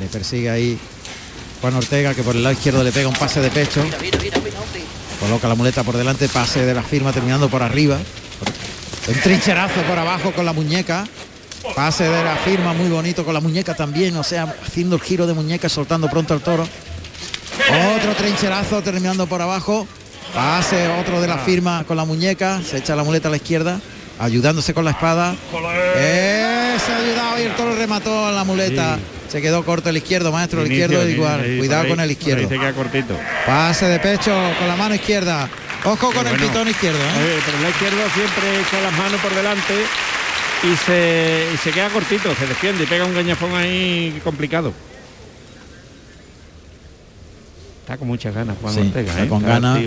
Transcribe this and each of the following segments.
Le persigue ahí Juan Ortega, que por el lado izquierdo le pega un pase de pecho. Coloca la muleta por delante, pase de la firma terminando por arriba. Un trincherazo por abajo con la muñeca. Pase de la firma muy bonito con la muñeca también, o sea, haciendo el giro de muñeca, soltando pronto al toro. Otro trincherazo terminando por abajo. Pase otro de la firma con la muñeca. Se echa la muleta a la izquierda, ayudándose con la espada. Eh, se ha ayudado y el toro remató a la muleta. Se quedó corto el izquierdo, maestro, el izquierdo igual. Cuidado con el izquierdo. cortito. Pase de pecho con la mano izquierda. Ojo con el pitón izquierdo. ¿eh? pero el izquierdo siempre echa las manos por delante y se, y se queda cortito, se defiende y pega un gañafón ahí complicado. Está con muchas ganas Juan Ortega, ¿eh? con ganas.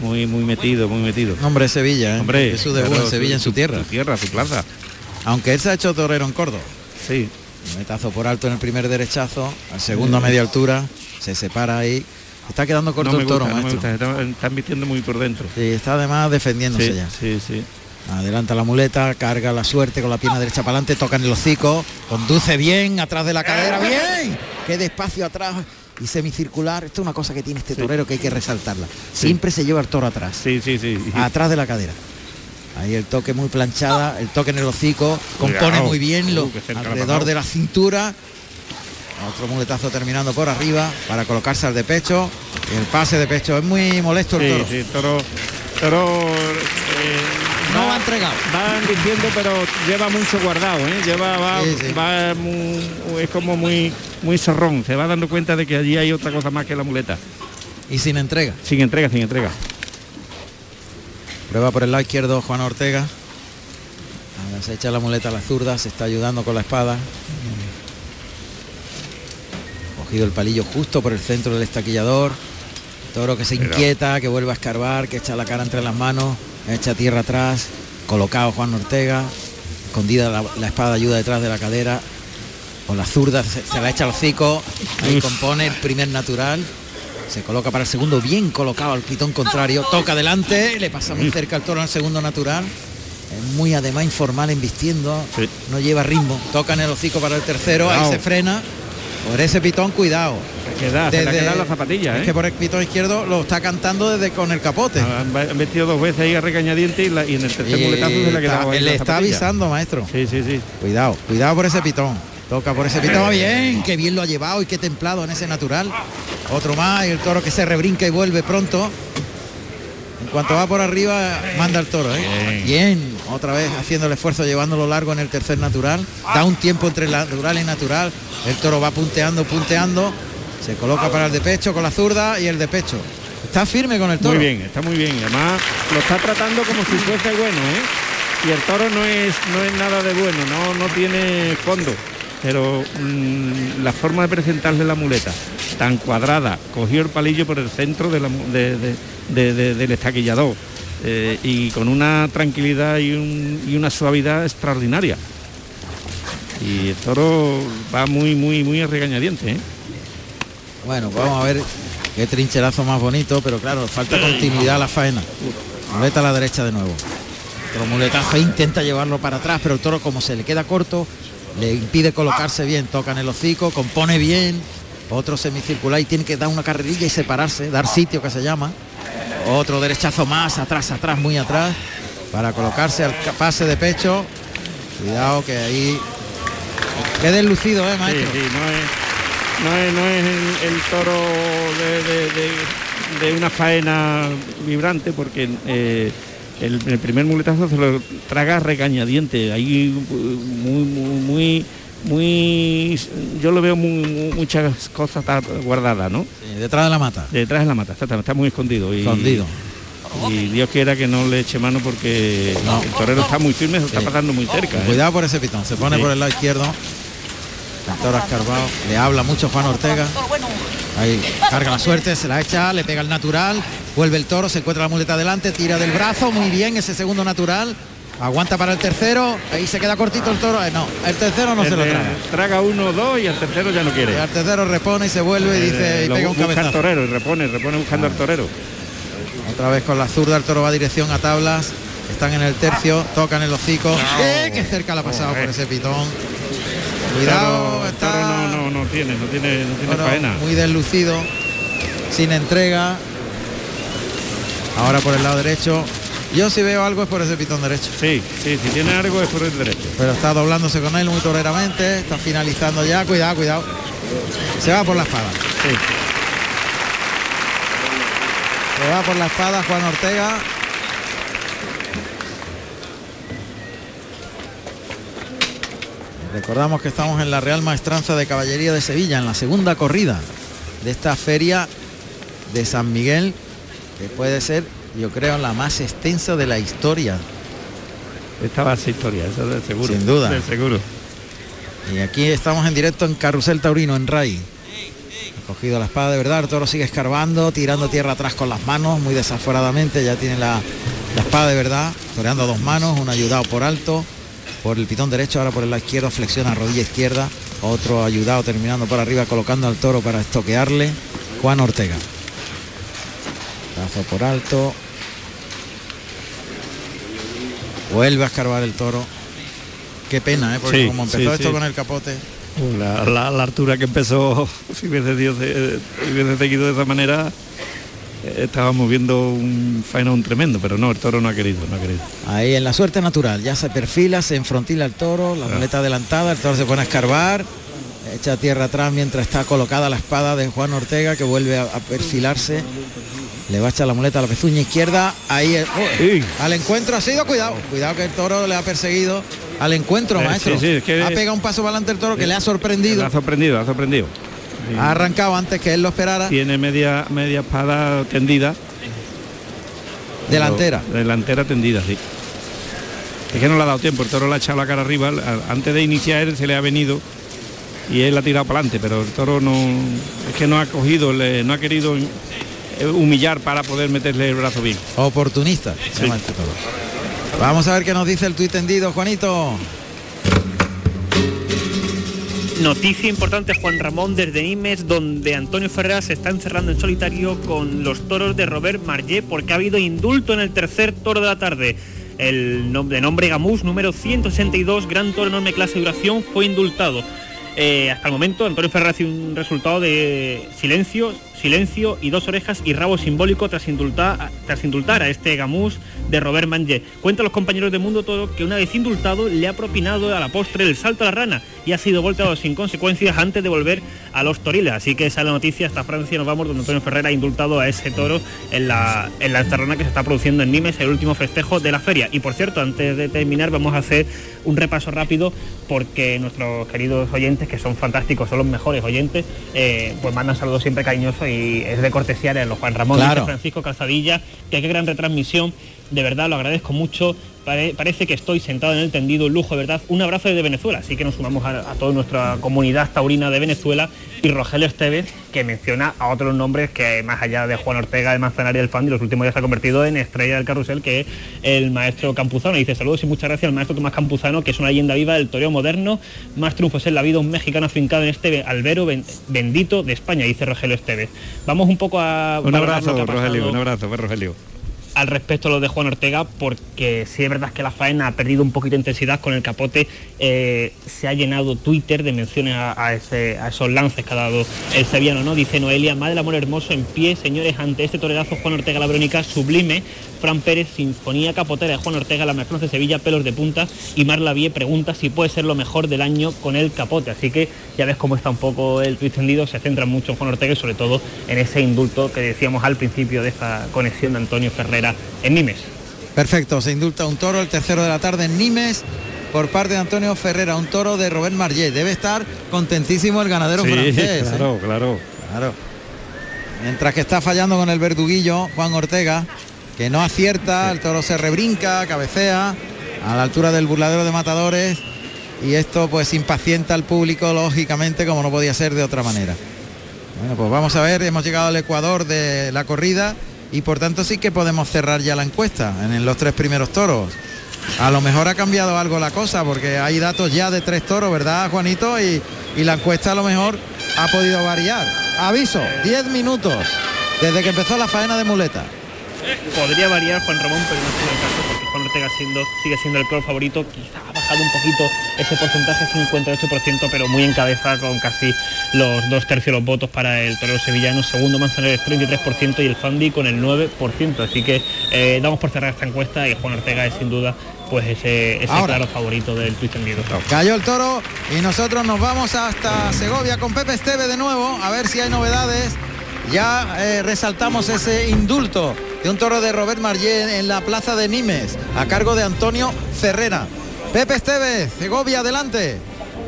Muy, muy metido, muy metido. Hombre, Sevilla, ¿eh? Hombre, es su debut en Sevilla, en su tierra. Su tierra, su plaza. Aunque él se ha hecho torero en Córdoba. Sí. metazo por alto en el primer derechazo, al segundo a media altura, se separa ahí. Está quedando corto el toro, maestro. están vistiendo muy por dentro. Sí, está además defendiéndose ya. Sí, sí. Adelanta la muleta, carga la suerte con la pierna derecha para adelante, toca en el hocico, conduce bien, atrás de la cadera, bien, qué despacio atrás y semicircular. Esto es una cosa que tiene este torero que hay que resaltarla. Siempre se lleva el toro atrás. Sí, sí, sí. Atrás de la cadera. Ahí el toque muy planchada, el toque en el hocico, compone muy bien lo, uh, alrededor de la cintura. Otro muletazo terminando por arriba para colocarse al de pecho. El pase de pecho es muy molesto el toro. Sí, toro, toro eh, no va entregado. Van diciendo, pero lleva mucho guardado, ¿eh? Lleva, va, es como muy, muy zorrón. Se va dando cuenta de que allí hay otra cosa más que la muleta. Y sin entrega. Sin entrega, sin entrega. Prueba por el lado izquierdo Juan Ortega. se echa la muleta a la zurda, se está ayudando con la espada. Cogido el palillo justo por el centro del estaquillador. Toro que se inquieta, que vuelve a escarbar, que echa la cara entre las manos echa tierra atrás, colocado Juan Ortega, escondida la, espada ayuda detrás de la cadera, con la zurda se, la echa al hocico, ahí compone el primer natural, se coloca para el segundo, bien colocado al pitón contrario, toca adelante, le pasa muy cerca al toro al segundo natural, es muy además informal en vistiendo, no lleva ritmo, toca en el hocico para el tercero, ahí se frena, por ese pitón, cuidado. Queda, desde, la zapatilla, Es que ¿eh? por el pitón izquierdo lo está cantando desde con el capote. Han metido dos veces ahí a regañadiente y, y en el tercer muletazo se le ha quedado Le está avisando, maestro. Sí, sí, sí. Cuidado, cuidado por ese pitón. Toca por ese pitón. Bien, qué bien lo ha llevado y qué templado en ese natural. Otro más y el toro que se rebrinca y vuelve pronto. En cuanto va por arriba, manda el toro. ¿eh? Bien. otra vez haciendo el esfuerzo, llevándolo largo en el tercer natural. Da un tiempo entre natural y natural. El toro va punteando, punteando. Se coloca para el de pecho con la zurda y el de pecho. Está firme con el toro. Muy bien, está muy bien. Además, lo está tratando como si fuese bueno, ¿eh? Y el toro no es, no es nada de bueno, no, no tiene fondo. Pero mm, la forma de presentarle la muleta, tan cuadrada, cogió el palillo por el centro del estaquillador eh, y con una tranquilidad y, una suavidad extraordinaria. Y el toro va muy, muy, muy regañadiente. ¿eh? Bueno, vamos a ver qué trincherazo más bonito, pero claro, falta continuidad la faena. Muleta a la derecha de nuevo. Otro muletazo intenta llevarlo para atrás, pero el toro como se le queda corto, le impide colocarse bien, toca en el hocico, compone bien, otro semicircular y tiene que dar una carrerilla y separarse, dar sitio que se llama. Otro derechazo más, atrás, atrás, muy atrás, para colocarse al pase de pecho. Cuidado que ahí quede lucido, ¿eh, maestro? No es, no es, el, toro de, una faena vibrante porque eh, el, primer muletazo se lo traga regañadiente, ahí muy, muy, muy muy yo lo veo muchas cosas guardadas no detrás de la mata. Detrás de la mata está, está muy escondido. Y, escondido. y Dios quiera que no le eche mano porque el torero está muy firme se está pasando muy cerca ¿eh? cuidado por ese pitón se pone por el lado izquierdo. El toro escarbado le habla mucho Juan Ortega ahí carga la suerte se la echa le pega el natural vuelve el toro se encuentra la muleta adelante tira del brazo muy bien ese segundo natural Aguanta para el tercero, ahí se queda cortito el toro. Eh, no, el tercero no se lo traga. Traga uno, dos y el tercero ya no quiere. el tercero repone y se vuelve y dice y pega un cabezazo. Al torero y repone, repone buscando al torero. Otra vez con la zurda el toro va dirección a tablas. Están en el tercio, tocan el hocico. ¡Eh, qué cerca la ha pasado por ese pitón! Cuidado, está no, no, no tiene, no tiene, no tiene faena. muy deslucido, sin entrega. Ahora por el lado derecho. Yo si veo algo es por ese pitón derecho. Sí, sí, si tiene algo es por el derecho. Pero está doblándose con él muy toreramente. Está finalizando ya. Cuidado, cuidado. Se va por la espada. Sí. Se va por la espada Juan Ortega. Recordamos que estamos en la Real Maestranza de Caballería de Sevilla, en la segunda corrida de esta feria de San Miguel, que puede ser, yo creo, la más extensa de la historia. Esta va a ser historia, eso de seguro. Sin duda. De seguro. Y aquí estamos en directo en Carrusel Taurino, en RAI. Ha cogido la espada de verdad, el toro sigue escarbando, tirando tierra atrás con las manos, muy desaforadamente, ya tiene la, la espada de verdad, toreando a dos manos, un ayudado por alto, por el pitón derecho, ahora por el lado izquierdo, flexiona rodilla izquierda, otro ayudado terminando por arriba, colocando al toro para estoquearle, Juan Ortega. Brazo por alto. Vuelve a escarbar el toro. Qué pena, ¿eh? porque Sí, como empezó sí, esto sí. con el capote. La, la- la altura que empezó, si hubiese, de- si hubiese seguido de esa manera, estábamos viendo un faenón tremendo, pero no, el toro no ha querido, no ha querido. Ahí en la suerte natural, ya se perfila, se enfrontila el toro, la muleta adelantada, el toro se pone a escarbar, echa tierra atrás mientras está colocada la espada de Juan Ortega que vuelve a, a perfilarse. Le va a echar la muleta a la pezuña izquierda, ahí el- oh, Sí. al encuentro ha sido cuidado, cuidado que el toro le ha perseguido al encuentro, Eh, maestro. sí, sí, es que- Ha pegado un paso para adelante el toro que le ha sorprendido, Ha sorprendido, ha sorprendido. Sí. ha arrancado antes que él lo esperara, Tiene media, media espada tendida. delantera. Pero- Delantera tendida, sí. Es que no le ha dado tiempo, el toro le ha echado la cara arriba, antes de iniciar él se le ha venido y él ha tirado para adelante, pero el toro no es que no ha cogido, le- no ha querido eh, humillar para poder meterle el brazo bien. Oportunista, toro. Vamos a ver qué nos dice el tuit tendido, Juanito. Noticia importante, Juan Ramón, desde Nimes, donde Antonio Ferreira se está encerrando en solitario con los toros de Robert Marlé, porque ha habido indulto en el tercer toro de la tarde. El de nombre Gamús, número 162, gran toro enorme clase de duración, fue indultado. Eh, hasta el momento, Antonio Ferreira hace un resultado de silencio, silencio y dos orejas y rabo simbólico tras indultar, tras indultar a este Gamús de Robert Mangé. Cuentan los compañeros de Mundo Toro que una vez indultado le ha propinado a la postre el salto a la rana y ha sido volteado sin consecuencias antes de volver a los toriles. Así que esa es la noticia, hasta Francia nos vamos donde Antonio Ferrera ha indultado a ese toro en la, en la encerrona que se está produciendo en Nimes, el último festejo de la feria. Y por cierto, antes de terminar vamos a hacer un repaso rápido porque nuestros queridos oyentes, que son fantásticos, son los mejores oyentes, eh, pues mandan saludos siempre cariñosos y es de cortesía de los Juan Ramón Claro. dice Francisco Calzadilla, que qué gran retransmisión, de verdad lo agradezco mucho. Pare- parece que estoy sentado en el tendido, un lujo, de verdad. Un abrazo desde Venezuela, así que nos sumamos a, a toda nuestra comunidad taurina de Venezuela y Rogelio Esteves, que menciona a otros nombres que más allá de Juan Ortega de Manzanares del Fan, y los últimos días se ha convertido en estrella del carrusel, que es el maestro Campuzano. Y dice saludos y muchas gracias al maestro Tomás Campuzano, que es una leyenda viva del toreo moderno, más triunfos en la vida, un mexicano afincado en este albero ben- bendito de España, dice Rogelio Esteves. Vamos un poco a... Un abrazo, Rogelio, un abrazo, pues, Rogelio. Al respecto lo de Juan Ortega porque sí es verdad que la faena ha perdido un poquito de intensidad con el capote eh, se ha llenado Twitter de menciones a, esos lances que ha dado el sevillano no dice Noelia Madre del Amor Hermoso en pie señores ante este torerazo Juan Ortega la Verónica sublime. Fran Pérez Sinfonía Capotera de Juan Ortega la Mercedes de Sevilla pelos de punta. Y Marla Vie pregunta si puede ser lo mejor del año con el capote así que ya ves cómo está un poco el tweet tendido se centra mucho en Juan Ortega y sobre todo en ese indulto que decíamos al principio de esta conexión de Antonio En Nimes. Perfecto, se indulta un toro el tercero de la tarde en Nimes por parte de Antonio Ferrera, un toro de Robert Marlé. Debe estar contentísimo el ganadero Sí, francés. ¿eh? claro, claro. Claro. Mientras que está fallando con el verduguillo Juan Ortega, que no acierta, el toro se rebrinca, cabecea a la altura del burladero de matadores y esto pues impacienta al público lógicamente como no podía ser de otra manera. Bueno, pues vamos a ver, hemos llegado al Ecuador de la corrida y por tanto sí que podemos cerrar ya la encuesta en los tres primeros toros. A lo mejor ha cambiado algo la cosa porque hay datos ya de tres toros, ¿verdad, Juanito? Y, y la encuesta a lo mejor ha podido variar. Aviso, 10 minutos desde que empezó la faena de muleta. Podría variar Juan Ramón, pero no es el caso porque Juan Ortega siendo, sigue siendo el color favorito, quizá bajado un poquito ese porcentaje, 58%, pero muy en cabeza con casi los dos tercios de los votos para el torero sevillano. Segundo Manzanares 33% y el Fandi con el 9%. Así que eh, damos por cerrar esta encuesta y Juan Ortega es sin duda pues ese, ese claro favorito del Twitch tendido. Cayó el toro y nosotros nos vamos hasta Segovia con Pepe Esteve de nuevo, a ver si hay novedades. Ya eh, resaltamos ese indulto de un toro de Robert Marllet en la plaza de Nimes, a cargo de Antonio Ferrera. Pepe Esteve, Segovia, adelante.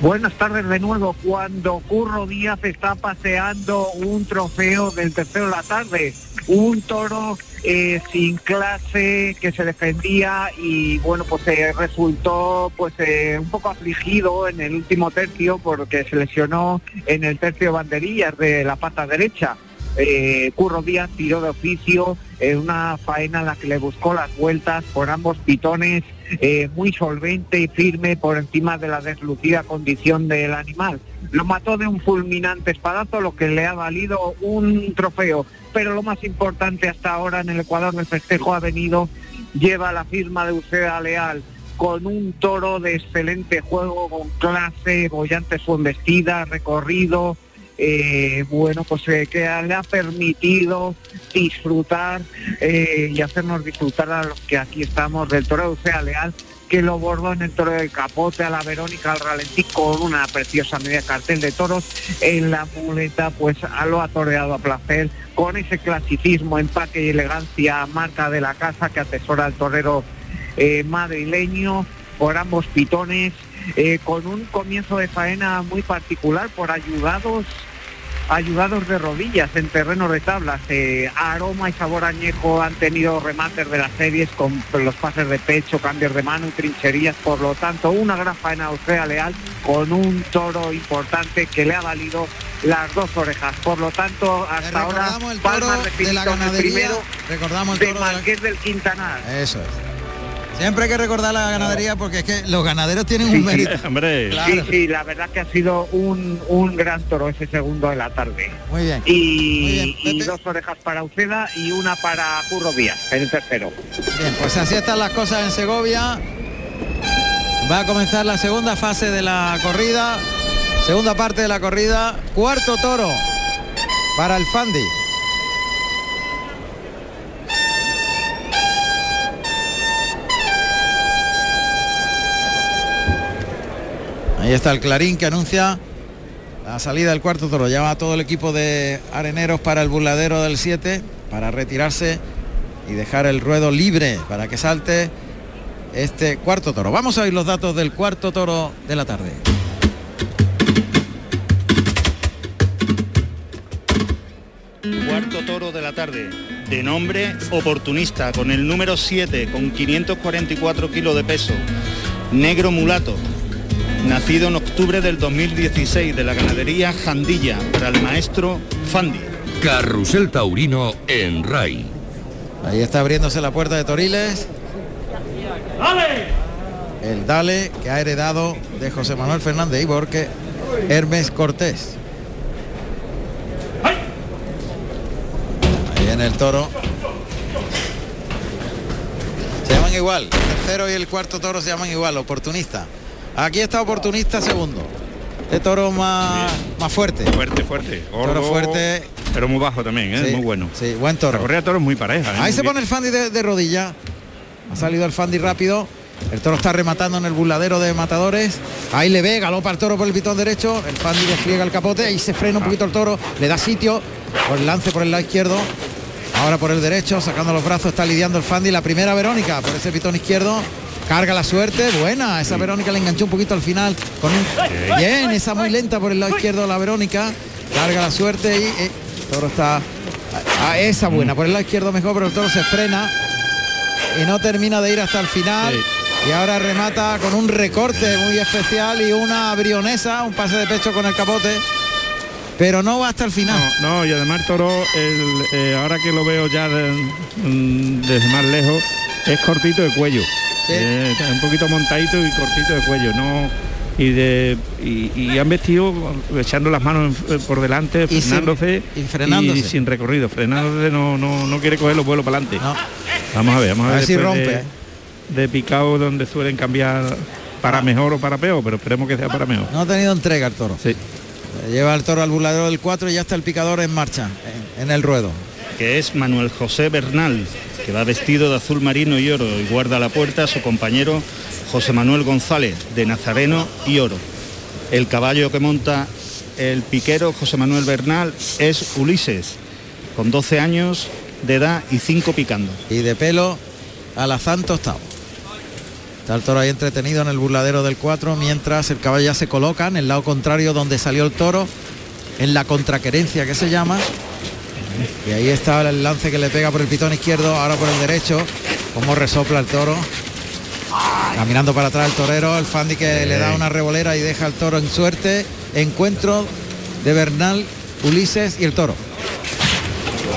Buenas tardes de nuevo. Cuando Curro Díaz está paseando un trofeo del tercero de la tarde, un toro eh, sin clase que se defendía y bueno pues eh, resultó pues eh, un poco afligido en el último tercio porque se lesionó en el tercio de banderillas de la pata derecha. Curro Díaz tiró de oficio en una faena en la que le buscó las vueltas por ambos pitones, muy solvente y firme por encima de la deslucida condición del animal. Lo mató de un fulminante espadazo, lo que le ha valido un trofeo pero lo más importante hasta ahora en el Ecuador del festejo ha venido, lleva la firma de Uceda Leal con un toro de excelente juego, con clase, bollante su embestida, recorrido, eh, bueno, pues que le ha permitido disfrutar eh, y hacernos disfrutar a los que aquí estamos del toro de Leal que lo bordó en el toro del capote a la Verónica al ralentí con una preciosa media cartel de toros en la muleta pues lo ha a placer con ese clasicismo, empaque y elegancia marca de la casa que atesora el torero eh, madrileño por ambos pitones eh, con un comienzo de faena muy particular por ayudados ayudados de rodillas en terreno de tablas. Eh, aroma y sabor añejo han tenido remates de las series con los pases de pecho, cambios de mano y trincherías. Por lo tanto, una gran faena Australia Leal con un toro importante que le ha valido las dos orejas. Por lo tanto, hasta ahora, Palma de la ganadería, primero recordamos el toro de Marqués del Quintanar. Eso es. Siempre hay que recordar la ganadería porque es que los ganaderos tienen un mérito. Sí, sí, la verdad que ha sido un, un, gran toro ese segundo de la tarde. Muy bien. Y, dos orejas para Uceda y una para Curro Díaz, el tercero. Bien, pues así están las cosas en Segovia. Va a comenzar la segunda fase de la corrida. Segunda parte de la corrida. Cuarto toro para el Fandi. Ahí está el clarín que anuncia la salida del cuarto toro. Ya va todo el equipo de areneros para el burladero del 7 para retirarse y dejar el ruedo libre para que salte este cuarto toro. Vamos a oír los datos del cuarto toro de la tarde. Cuarto toro de la tarde, de nombre oportunista, con el número 7, con 544 kilos de peso, negro mulato, nacido en octubre del 2016 de la ganadería Jandilla para el maestro Fandi. Carrusel Taurino en RAI. Ahí está abriéndose la puerta de Toriles. El Dale que ha heredado de José Manuel Fernández y Borque Hermes Cortés. Ahí viene el toro. Se llaman igual. El tercero y el cuarto toro se llaman igual, oportunista. Aquí está oportunista segundo. De toro más, más fuerte. Fuerte, fuerte. toro fuerte. Pero muy bajo también, ¿eh? muy bueno. Sí, buen toro. La correa de toro es muy pareja. ¿eh? Ahí se pone el Fandi de, rodilla. Ha salido el Fandi rápido. El toro está rematando en el burladero de matadores. Ahí le ve, galopa el toro por el pitón derecho. El Fandi despliega el capote. Ahí se frena un poquito el toro. Le da sitio. Por el lance por el lado izquierdo. Ahora por el derecho, sacando los brazos, está lidiando el Fandi. La primera Verónica por ese pitón izquierdo. Carga la suerte, buena. Esa Verónica le enganchó un poquito al final. Con Bien, esa muy lenta por el lado izquierdo la Verónica. Carga la suerte y eh, el toro está... A, esa buena, por el lado izquierdo mejor, pero el toro se frena y no termina de ir hasta el final. Y ahora remata con un recorte muy especial y una brionesa, un pase de pecho con el capote. Pero no va hasta el final. No, y además el toro, eh, ahora que lo veo ya mm, desde más lejos, es cortito de cuello. Eh, un poquito montadito y cortito de cuello, no y de y, han vestido echando las manos por delante, frenándose y, frenándose. y sin recorrido, frenándose no, no, no quiere coger los vuelos para adelante. Vamos a ver, vamos a, ver, si rompe. De, picado donde suelen cambiar para mejor o para peor, pero esperemos que sea para mejor. No ha tenido entrega el toro. Sí. Lleva el toro al burladero del 4 y ya está el picador en marcha, en, en el ruedo. que es Manuel José Bernal, que va vestido de azul marino y oro y guarda a la puerta a su compañero José Manuel González, de Nazareno y oro. El caballo que monta el piquero José Manuel Bernal es Ulises, con 12 años de edad y 5 picando. Y de pelo Alazán tostado. Está el toro ahí entretenido en el burladero del 4, mientras el caballo ya se coloca en el lado contrario donde salió el toro, en la contraquerencia que se llama. Y ahí está el lance que le pega por el pitón izquierdo, ahora por el derecho, como resopla el toro. Caminando para atrás el torero, el Fandi que le da una revolera y deja el toro en suerte. Encuentro de Bernal, Ulises y el toro.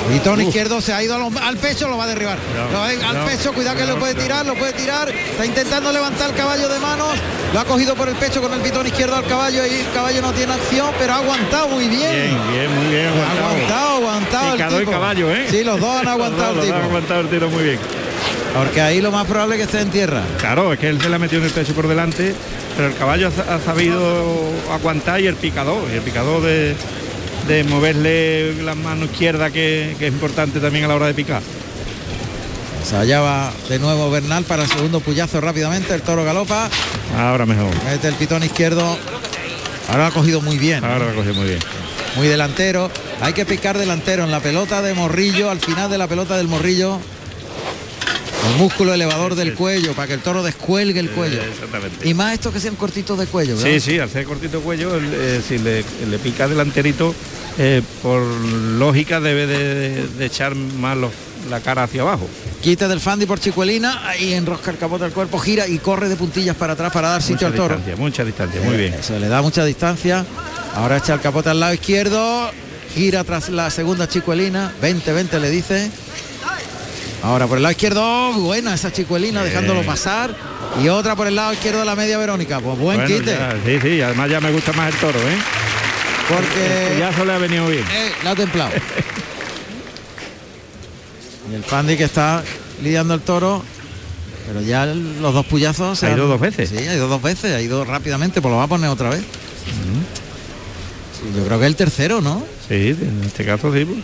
Pitón izquierdo se ha ido al pecho, lo va a derribar. Lo va a ir al pecho, cuidado que lo puede tirar, lo puede tirar. Está intentando levantar el caballo de manos. Lo ha cogido por el pecho con el pitón izquierdo al caballo y el caballo no tiene acción, pero ha aguantado muy bien. Bien, bien, muy bien Ha aguantado. aguantado, aguantado. el y caballo, ¿eh? Sí, los dos han Los aguantado dos, el tipo. han aguantado el tiro muy bien. Porque ahí lo más probable es que esté en tierra. Claro, es que él se la metió en el pecho por delante, pero el caballo ha, ha sabido aguantar y el picador, y el picador de, de moverle la mano izquierda que, que es importante también a la hora de picar. Se hallaba de nuevo Bernal para el segundo puyazo rápidamente. El toro galopa, Ahora mejor. mete el pitón izquierdo. Ahora lo ha cogido muy bien. Ahora lo cogió muy bien. muy delantero. Hay que picar delantero en la pelota de Morrillo, al final de la pelota del Morrillo. El músculo elevador del cuello para que el toro descuelgue el cuello. Exactamente. Y más estos que sean cortitos de cuello, ¿verdad? Sí, sí, al ser cortito cuello, el- eh, si le, le pica delanterito, eh, por lógica debe de, echar más los- la cara hacia abajo. Quite del Fandi por Chicuelina, ahí enrosca el capote del cuerpo, gira y corre de puntillas para atrás para dar sitio Mucha al toro. mucha distancia, muy bien. Se le da mucha distancia. Ahora echa el capote al lado izquierdo. Gira tras la segunda chicuelina. 20-20 le dice. Ahora por el lado izquierdo. Buena esa chicuelina dejándolo pasar. Y otra por el lado izquierdo de la media Verónica. Pues buen Bueno, quite. ya, sí, sí, además ya me gusta más el toro, ¿eh? Porque Ya se le ha venido bien. eh, la ha templado. y el Fandi que está lidiando el toro. Pero ya los dos puyazos se Ha ido han- dos veces. Sí, ha ido dos veces, ha ido rápidamente, pues lo va a poner otra vez. Sí, yo creo que el tercero, ¿no? Sí, en este caso sí. pues.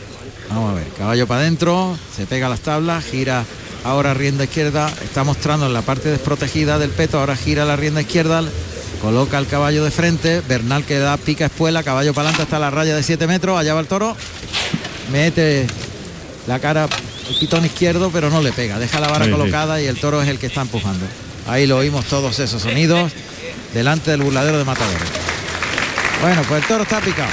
Vamos a ver, caballo para adentro, se pega a las tablas, gira ahora rienda izquierda, está mostrando en la parte desprotegida del peto, ahora gira la rienda izquierda, coloca el caballo de frente, Bernal que da pica espuela, caballo para adelante hasta la raya de 7 metros, allá va el toro, mete la cara el pitón izquierdo, pero no le pega, deja la vara colocada y el toro es el que está empujando. Ahí lo oímos todos esos sonidos delante del burladero de Matadores. Bueno, pues el toro está picado.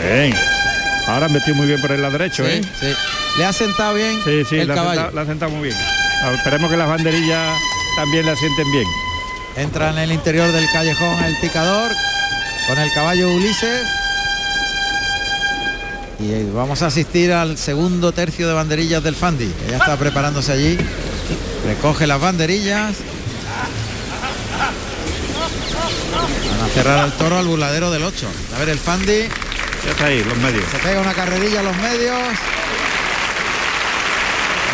Bien. Ahora han metido muy bien por el lado derecho, Sí, ¿eh? sí. Le ha sentado bien Sí, sí, el la ha, caballo. sentado, la ha sentado muy bien. A ver, Esperemos que las banderillas también la sienten bien. Entra en el interior del callejón el picador con el caballo Ulises. Y vamos a asistir al segundo tercio de banderillas del Fandi, que ya está preparándose allí. Recoge las banderillas. Van a cerrar al toro al burladero del 8. A ver el Fandi. Ya está ahí, los medios. Se pega una carrerilla a los medios.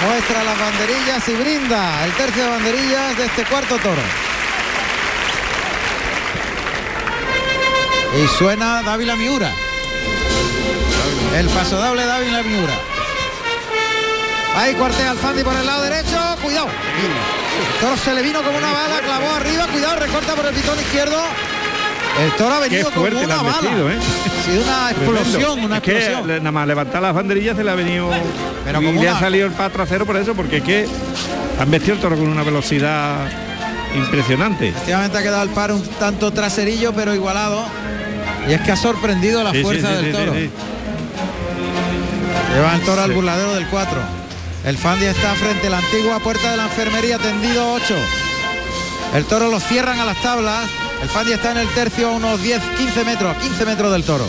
Muestra las banderillas y brinda el tercio de banderillas de este cuarto toro. Y suena Dávila Miura. El paso doble Dávila Miura. Ahí cuartea al Fandi por el lado derecho. Cuidado. El toro se le vino como una bala, clavó arriba. Cuidado, recorta por el pitón izquierdo. El toro ha venido como una bala. metido, ¿eh? Ha sido una explosión, una Es que explosión. le- nada más levantar las banderillas se le ha venido Pero y como le ha una- salido el pa trasero por eso, porque es que han vestido el toro con una velocidad impresionante. Efectivamente ha quedado el par un tanto traserillo, pero igualado. Y es que ha sorprendido la Sí, fuerza sí, del toro. Lleva el toro al burladero del 4. El Fandi está frente a la antigua puerta de la enfermería, tendido 8. El toro lo cierran a las tablas. El Fandi está en el tercio a unos 10, 15 metros, 15 metros del toro.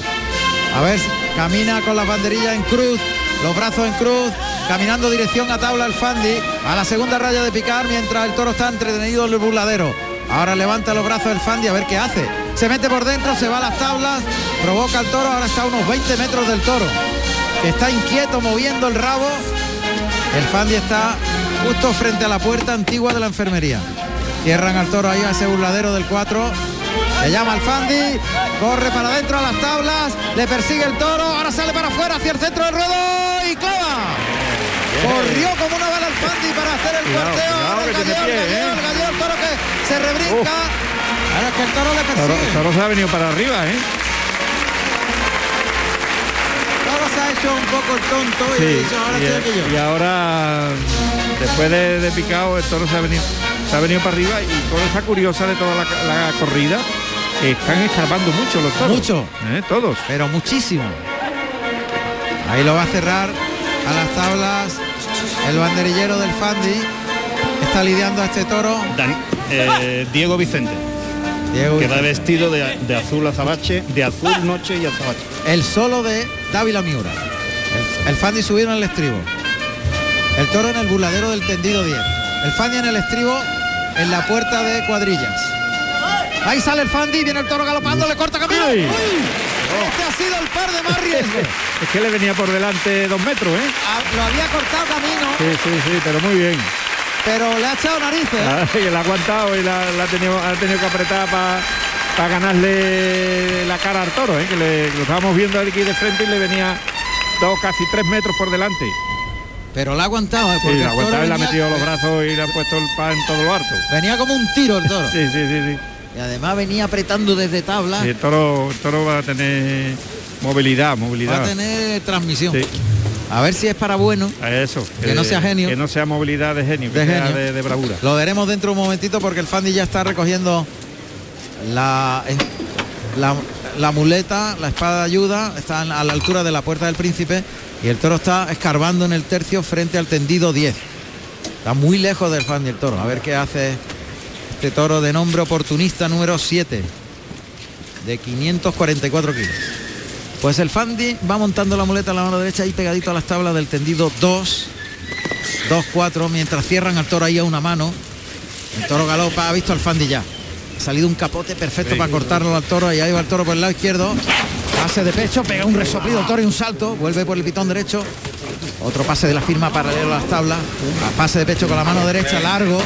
A ver, camina con las banderillas en cruz, los brazos en cruz, caminando dirección a tabla el Fandi, a la segunda raya de picar, mientras el toro está entretenido en el burladero. Ahora levanta los brazos el Fandi a ver qué hace. Se mete por dentro, se va a las tablas, provoca al toro, ahora está a unos 20 metros del toro, está inquieto moviendo el rabo El Fandi está justo frente a la puerta antigua de la enfermería. Cierran al toro ahí a ese burladero del 4. Le llama al Fandi, corre para adentro a las tablas, le persigue el toro, ahora sale para afuera hacia el centro del ruedo y clava. Corrió como una bala el Fandi para hacer el Cuidado, Ahora el pie, el galleo, ¿eh? el galleo, el toro que se rebrinca. Ahora es que el toro le Toro, persigue. Toro se ha venido para arriba, ¿eh? El toro se ha hecho un poco el tonto y Sí, dicho, ahora y, estoy aquí yo. y ahora después de, de picado el toro se ha venido se ha venido para arriba y con esa curiosa de toda la, la corrida están escarbando mucho los toros Mucho. ¿eh? todos pero muchísimo. Ahí lo va a cerrar a las tablas el banderillero del Fandi. Está lidiando a este toro. Dan- eh, Diego Vicente, Diego que va Vicente. vestido de, de azul azabache, de azul noche y azabache. El solo de Dávila Miura. El, el Fandi subido en el estribo. El toro en el burladero del tendido 10. El Fandi en el estribo en la puerta de cuadrillas. Ahí sale el Fandi, viene el toro galopando, le corta camino. Uy. ¡Uy! Este ha sido el par de más riesgo. es que le venía por delante dos metros ¿eh? Ah, Lo había cortado camino, sí sí sí pero muy bien pero le ha echado narices. Ah, y la ha aguantado y la, la ha, tenido, ha tenido que apretar para ganarle la cara al toro ¿eh? que le, lo estábamos viendo aquí de frente y le venía dos casi tres metros por delante Pero la ha aguantado, ¿eh? Sí, porque la toro aguantaba y le ha metido los brazos y le ha puesto el pan en todo lo harto. Venía como un tiro el toro. Sí, sí, sí, sí. Y además venía apretando desde tabla. Y el toro, el toro va a tener movilidad, Va a movilidad. tener transmisión. Sí, A ver si es para bueno. a eso. Que no sea genio. Que no sea movilidad de genio, que De sea genio. de, de bravura. Lo veremos dentro de un momentito porque el Fandi ya está recogiendo la, eh, la, la muleta, la espada de ayuda, está a la altura de la puerta del príncipe y el toro está escarbando en el tercio frente al tendido 10. Está muy lejos del Fandi el toro. A ver qué hace este toro de nombre oportunista número 7 de 544 kilos. Pues el Fandi va montando la muleta en la mano derecha ahí pegadito a las tablas del tendido 2 2-4 mientras cierran al toro ahí a una mano. El toro galopa, ha visto al Fandi ya. Ha salido un capote perfecto para cortarlo al toro y ahí va el toro por el lado izquierdo. Pase de pecho, pega un resoplido toro y un salto, vuelve por el pitón derecho. Otro pase de la firma paralelo a las tablas. Pase de pecho con la mano derecha largo.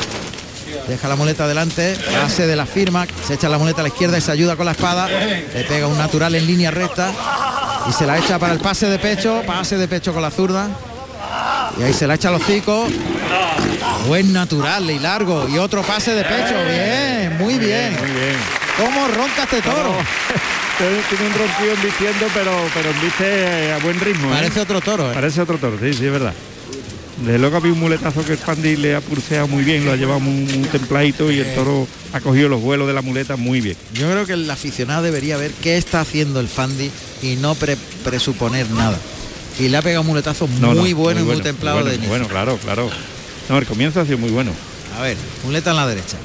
Deja la muleta adelante, pase de la firma, se echa la muleta a la izquierda y se ayuda con la espada. Le pega un natural en línea recta y se la echa para el pase de pecho, pase de pecho con la zurda. Y ahí se la echa a los hocicos. Buen natural y largo. Y otro pase de pecho. Bien, muy bien. Muy bien. ¿Cómo ronca este toro? Tiene un ronquido diciendo, pero, pero viste a buen ritmo. ¿eh? Parece otro toro, ¿eh? Parece otro toro, sí, sí, es verdad. Desde luego había un muletazo que el Fandi le ha pulseado muy bien, lo ha llevado muy, muy templadito y el toro ha cogido los vuelos de la muleta muy bien. Yo creo que el aficionado debería ver qué está haciendo el Fandi y no pre- presuponer nada. Y le ha pegado un muletazo No, no, muy bueno y muy templado bueno, de. Bueno, claro, claro. No, el comienzo ha sido muy bueno. A ver, muleta en la derecha.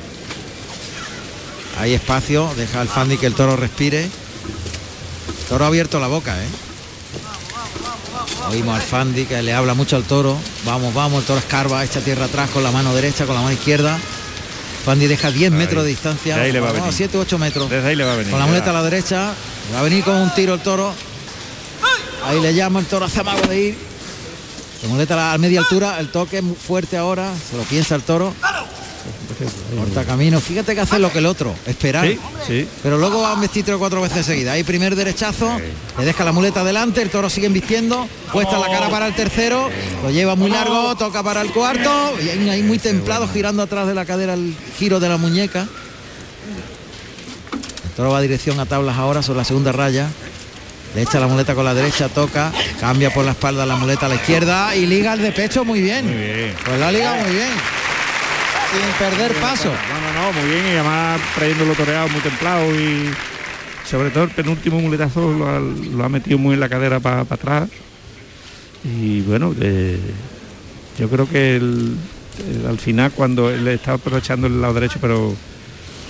Hay espacio, deja al Fandi que el toro respire. Toro ha abierto la boca, ¿eh? Oímos al Fandi que le habla mucho al toro. Vamos, vamos, el toro escarba, echa tierra atrás con la mano derecha, con la mano izquierda. Fandi deja 10 metros de distancia. de ahí le va a Vamos, venir. 7 8 metros. Desde ahí le va a venir. Con la muleta a la derecha. Va a venir con un tiro el toro. Ahí le llama el toro hace amago de ir. La muleta a la- a media altura. El toque es muy fuerte ahora. Se lo piensa el toro. Corta camino. Fíjate que hace lo que el otro. Esperar. Sí, sí. Pero luego va a tres o cuatro veces seguidas. Ahí primer derechazo, le deja la muleta adelante, el toro sigue embistiendo, puesta la cara para el tercero, lo lleva muy largo, toca para el cuarto, y ahí, ahí muy templado, girando atrás de la cadera el giro de la muñeca. El toro va a dirección a tablas ahora sobre la segunda raya. Le echa la muleta con la derecha, toca, cambia por la espalda la muleta a la izquierda y liga el de pecho muy bien. Muy bien. Pues la liga muy bien. Sin perder paso. No, no, no, muy bien y además trayéndolo toreado muy templado y sobre todo el penúltimo muletazo lo ha, lo ha metido muy en la cadera para atrás y bueno, eh, yo creo que el- el- al final cuando él está aprovechando el lado derecho, pero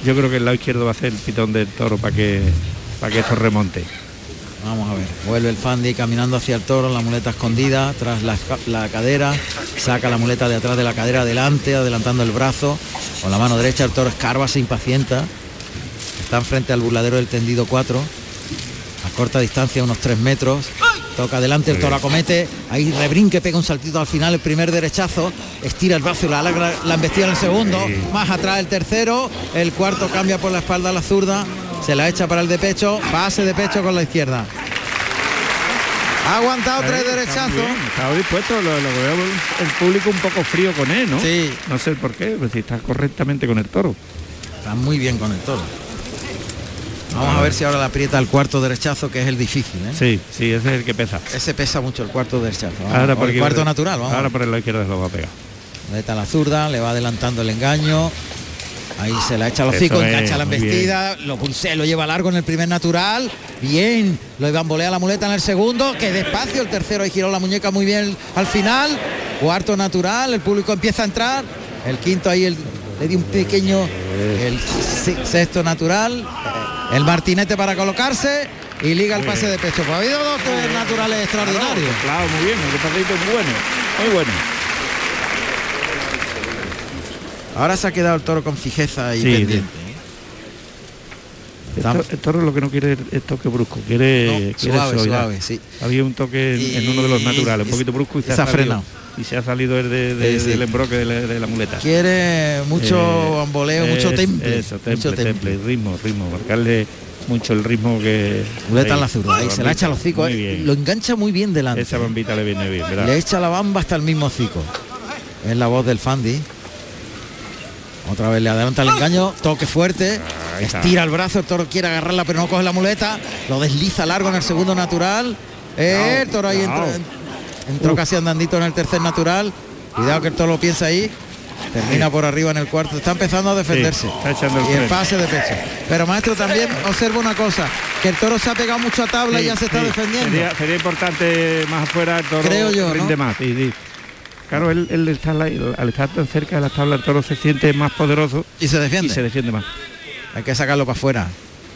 yo creo que el lado izquierdo va a ser el pitón del toro para que para que esto remonte. Vamos a ver, vuelve el Fandi caminando hacia el toro, la muleta escondida, tras la, la cadera, saca la muleta de atrás de la cadera adelante, adelantando el brazo, con la mano derecha el toro escarba, se impacienta, está enfrente al burladero del tendido 4, a corta distancia, unos 3 metros, Toca adelante, el toro acomete, ahí rebrinque, pega un saltito al final, el primer derechazo, estira el brazo y la alarga la embestida en el segundo, más atrás el tercero, el cuarto cambia por la espalda a la zurda, se la echa para el de pecho, pase de pecho con la izquierda. Ha aguantado tres derechazos. Estaba dispuesto, lo, lo veo el público un poco frío con él, ¿no? Sí. No sé por qué, pues si está correctamente con el toro. Está muy bien con el toro. Vamos a ver si ahora la aprieta el cuarto derechazo, que es el difícil. ¿eh? Sí, sí, ese es el que pesa. Ese pesa mucho el cuarto derechazo. Vamos, Ahora por el cuarto natural, vamos. Ahora por la izquierda se lo va a pegar. Meta la zurda, le va adelantando el engaño. Ahí se la echa Eso hocico, engancha la embestida, lo pulse, lo lleva largo en el primer natural. Bien, lo bambolea la muleta en el segundo, que despacio, el tercero ahí giró la muñeca muy bien al final. Cuarto natural, el público empieza a entrar. El quinto ahí el- le dio un pequeño, el se- sexto natural. El martinete para colocarse y liga el pase de pecho. Pues ha habido dos naturales extraordinarios. Claro, muy bien, muy bueno, muy bueno. Ahora se ha quedado el toro con fijeza y Sí, pendiente. El toro, el toro lo que no quiere es toque brusco, quiere, No, quiere suave, suave, sí. Había un toque en, en uno de los naturales, un poquito brusco y se, se ha salido- frenado. Y se ha salido el de, de- Sí, del embroque de la, de la muleta. Quiere mucho Eh, bamboleo, mucho temple. Eso, temple, mucho temple. temple, ritmo, ritmo, marcarle mucho el ritmo que... Muleta en la zurda, ahí se la echa al hocico, eh, lo engancha muy bien delante. Esa bambita le viene bien, ¿verdad? Le echa la bamba hasta el mismo hocico. Es la voz del Fandi. Otra vez le adelanta el engaño, toque fuerte, estira el brazo, el toro quiere agarrarla pero no coge la muleta, lo desliza largo en el segundo natural. Eh, el toro ahí entró, entró casi andandito en el tercer natural. Cuidado que el toro lo piensa ahí. Termina por arriba en el cuarto. Está empezando a defenderse. Sí, el y el pase de pecho. Pero maestro también observa una cosa, que el toro se ha pegado mucho a tabla y ya se está defendiendo. Sería, sería importante más afuera el toro Creo yo, ¿no? rinde más. Claro, él, él está la- al estar tan cerca de las tablas, el toro se siente más poderoso Y se y defiende. se defiende más. Hay que sacarlo para afuera.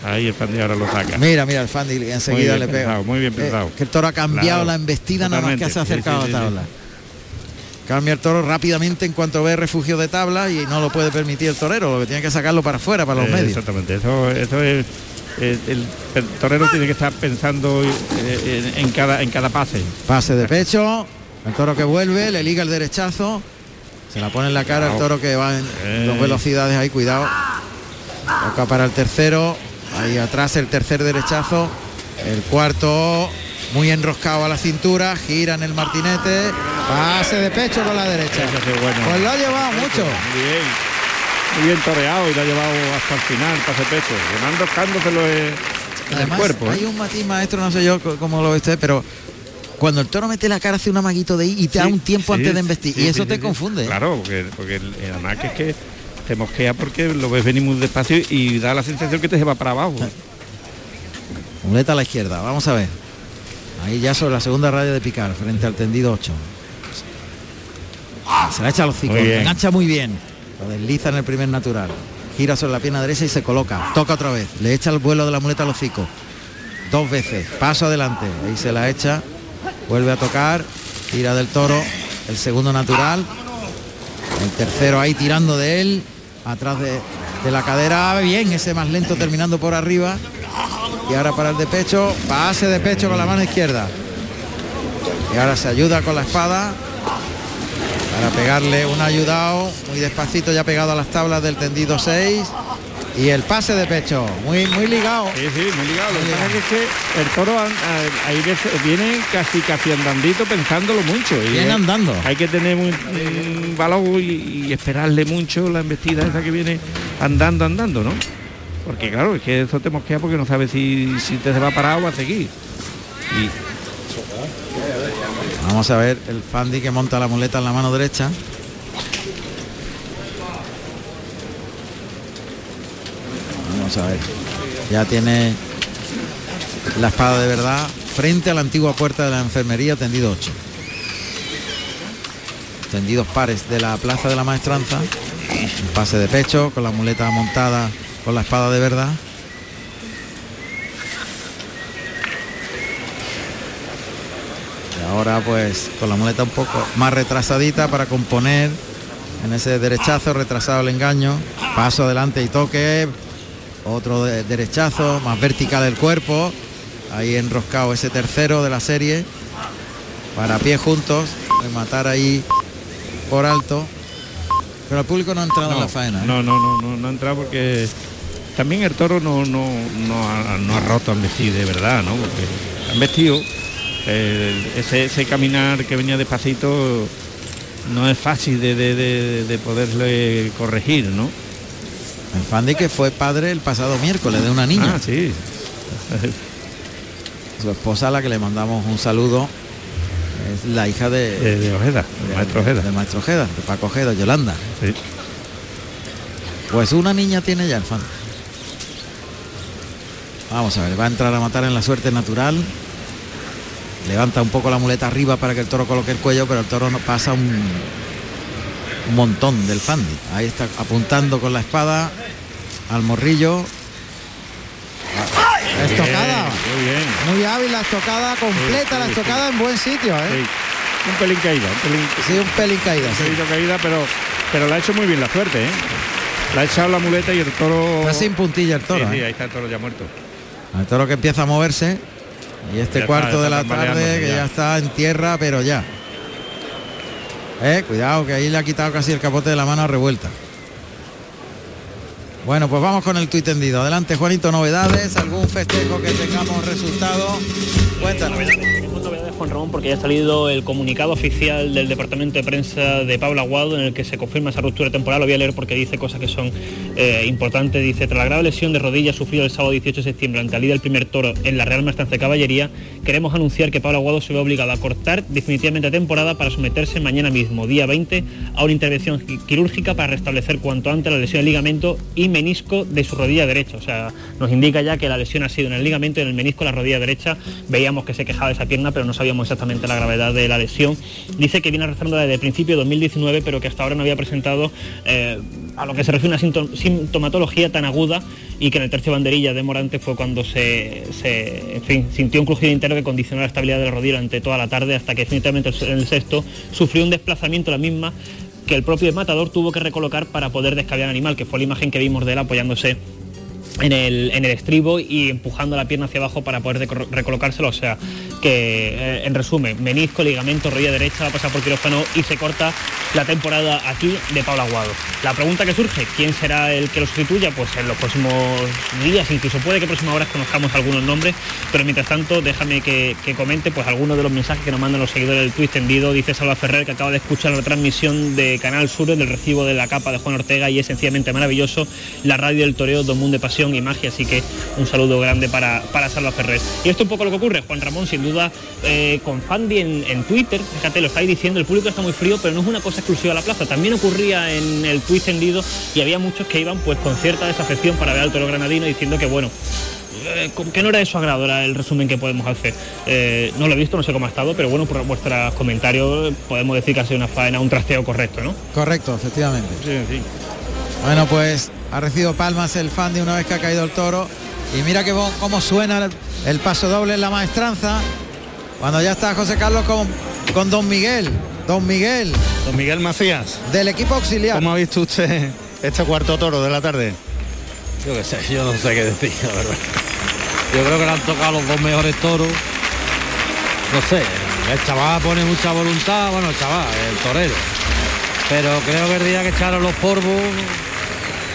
Ahí el Fandi ahora lo saca. Mira, mira, el Fandi enseguida le pega. pensado, muy bien Eh, pensado. que el toro ha cambiado Claro, la embestida nada más que se ha acercado Sí, sí, a sí, tabla. Cambia el toro rápidamente en cuanto ve refugio de tabla y no lo puede permitir el torero, lo que tiene que sacarlo para afuera, para los Eh, medios. Exactamente, eso, eso es. el, el torero tiene que estar pensando eh, en, en cada en cada pase. Pase de pecho, el toro que vuelve, le liga el derechazo, se la pone en la cara el toro que va en Eh. dos velocidades ahí, cuidado. Toca para el tercero, ahí atrás el tercer derechazo, el cuarto muy enroscado a la cintura, gira en el martinete, pase de pecho con la derecha. Bueno. Pues lo ha llevado mucho. Muy bien. Muy bien toreado y lo ha llevado hasta el final, pase pecho. Van enroscándoselo en Además, el cuerpo. hay ¿eh? un matiz maestro, no sé yo cómo lo ve usted, pero cuando el toro mete la cara hace un amaguito de ahí y te da un tiempo sí, antes de embestir. sí, y eso te confunde. Claro, porque, porque el, el es que te mosquea porque lo ves venir muy despacio y da la sensación que te se va para abajo. Muleta a la izquierda, vamos a ver. Ahí ya sobre la segunda raya de picar, frente al tendido 8. Se la echa a los hocico, engancha muy bien. Lo desliza en el primer natural. Gira sobre la pierna derecha y se coloca. Toca otra vez. Le echa el vuelo de la muleta al hocico. Dos veces. Paso adelante. Ahí se la echa. Vuelve a tocar. Tira del toro. El segundo natural. El tercero ahí tirando de él. Atrás de, de la cadera. Bien, ese más lento terminando por arriba. Y ahora para el de pecho. Pase de pecho con la mano izquierda. Y ahora se ayuda con la espada. Para pegarle un ayudado. Muy despacito ya pegado a las tablas del tendido 6. Y el pase de pecho. Muy, muy ligado. Sí, sí, muy ligado. Muy es que el toro ahí viene casi casi andandito pensándolo mucho. y Viene andando. Hay que tener un valor y, y esperarle mucho la embestida esa que viene andando, andando, ¿no? Porque claro, es que eso te mosquea porque no sabes si, si te se va a parar o va a seguir. Y Vamos a ver el Fandi que monta la muleta en la mano derecha. Vamos a ver. Ya tiene la espada de verdad frente a la antigua puerta de la enfermería tendido 8. Tendidos pares de la plaza de la maestranza. Un pase de pecho con la muleta montada con la espada de verdad. Y ahora pues con la muleta un poco más retrasadita para componer en ese derechazo, retrasado el engaño, paso adelante y toque, otro de- derechazo, más vertical el cuerpo, ahí enroscado ese tercero de la serie para pie juntos, matar ahí por alto. Pero el público no ha entrado en la faena. ¿eh? No, no, no, no, no ha entrado porque también el toro no, no, no, ha, no ha roto a vestido de verdad, ¿no? Porque han vestido eh, ese, ese caminar que venía despacito no es fácil de, de, de, de poderle corregir, ¿no? El Fandi que fue padre el pasado miércoles de una niña. Ah, sí. Su esposa, a la que le mandamos un saludo, es la hija de, De, de Ojeda, de- maestro Ojeda. de maestro Ojeda, de Paco Ojeda, Yolanda. Sí. Pues una niña tiene ya el Fandi. Vamos a ver, va a entrar a matar en la suerte natural. Levanta un poco la muleta arriba para que el toro coloque el cuello, pero el toro no pasa un, un montón del Fandi. Ahí está apuntando con la espada al morrillo. Ah, Estocada. Muy bien. Muy hábil la estocada, completa la sí, sí. estocada en buen sitio, Sí. ¿eh? Un pelín caída, un pelín, Sí, un pelín caída. un pelito caída, pero, pero la ha hecho muy bien la suerte, ¿eh? La ha echado la muleta y el toro. Está sin puntilla el toro. Sí, ¿eh? ahí está el toro ya muerto. El toro que empieza a moverse. Y este Ya cuarto está de la tarde que ya. ya está en tierra, pero ya. Eh, cuidado, que ahí le ha quitado casi el capote de la mano a revuelta. Bueno, pues vamos con el tuit tendido. Adelante, Juanito, novedades, algún festejo que tengamos resultado. Cuéntanos. Juan Ramón, porque ya ha salido el comunicado oficial del Departamento de Prensa de Pablo Aguado en el que se confirma esa ruptura temporal. Lo voy a leer porque dice cosas que son eh, importantes. Dice, tras la grave lesión de rodilla sufrida el sábado 18 de septiembre ante la del primer toro en la Real Maestranza de Caballería, queremos anunciar que Pablo Aguado se ve obligado a cortar definitivamente temporada para someterse mañana mismo, día 20, a una intervención qui- quirúrgica para restablecer cuanto antes la lesión del ligamento y menisco de su rodilla derecha. O sea, nos indica ya que la lesión ha sido en el ligamento y en el menisco de la rodilla derecha. Veíamos que se quejaba de esa pierna, pero no sabíamos exactamente la gravedad de la lesión. Dice que viene arrastrando desde principio de 2019, pero que hasta ahora no había presentado eh, a lo que se refiere una sintom- sintomatología tan aguda y que en el tercio banderilla de Morante fue cuando se, sintió un crujido interno que condicionó la estabilidad de la rodilla durante toda la tarde hasta que definitivamente en el sexto sufrió un desplazamiento la misma que el propio matador tuvo que recolocar para poder descabear al animal, que fue la imagen que vimos de él apoyándose en el, en el estribo y empujando la pierna hacia abajo para poder recolocárselo. O sea, que eh, en resumen, menisco, ligamento, rodilla derecha, va a pasar por quirófano y se corta la temporada aquí de Pablo Aguado. La pregunta que surge, ¿quién será el que lo sustituya? Pues en los próximos días, incluso puede que próximas horas conozcamos algunos nombres, pero mientras tanto déjame que, que comente pues algunos de los mensajes que nos mandan los seguidores del Twitch tendido. Dice Salva Ferrer que acaba de escuchar la transmisión de Canal Sur del recibo de la capa de Juan Ortega y es sencillamente maravilloso la radio del toreo Don Mundo de Pasión y Magia, así que un saludo grande para, para Salva Ferrer. Y esto es un poco lo que ocurre, Juan Ramón, sin duda, eh, con Fandi en, en Twitter, fíjate, lo estáis diciendo, el público está muy frío, pero no es una cosa exclusiva de la plaza, también ocurría en el Twitch tendido y había muchos que iban pues con cierta desafección para ver al toro granadino diciendo que bueno, eh, que no era de su agrado, era el resumen que podemos hacer. Eh, no lo he visto, no sé cómo ha estado, pero bueno, por vuestros comentarios podemos decir que ha sido una faena, un trasteo correcto, ¿no? Correcto, efectivamente. Sí, sí. Bueno, pues ha recibido palmas el fan de una vez que ha caído el toro. Y mira que bo- cómo suena el, el paso doble en la maestranza. Cuando ya está José Carlos con, con Don Miguel. Don Miguel, Don Miguel Macías, del equipo auxiliar. ¿cómo ha visto usted este cuarto toro de la tarde? Yo qué sé, yo no sé qué decir, la verdad. Yo creo que le han tocado los dos mejores toros. No sé, el chaval pone mucha voluntad, bueno, el chaval, el torero. Pero creo que el día que echaron los polvos,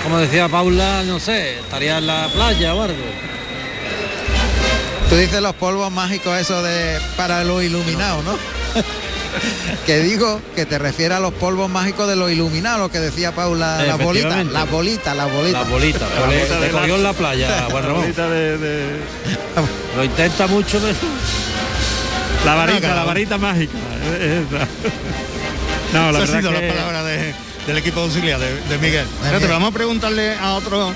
como decía Paula, no sé, estaría en la playa o algo. Tú dices los polvos mágicos eso de para los iluminados, ¿no? que digo que te refiere a los polvos mágicos de los iluminados, lo que decía Paula, las bolitas, las bolitas, las La bolitas. bolita, La bolita te de la- cogió en la playa, Juan La Ramón. de, de- Lo intenta mucho, pero La varita, la varita mágica. No, la Esa ha verdad sido que... la palabra de- del equipo auxiliar de, de Miguel. Espérate, vamos a preguntarle a otro.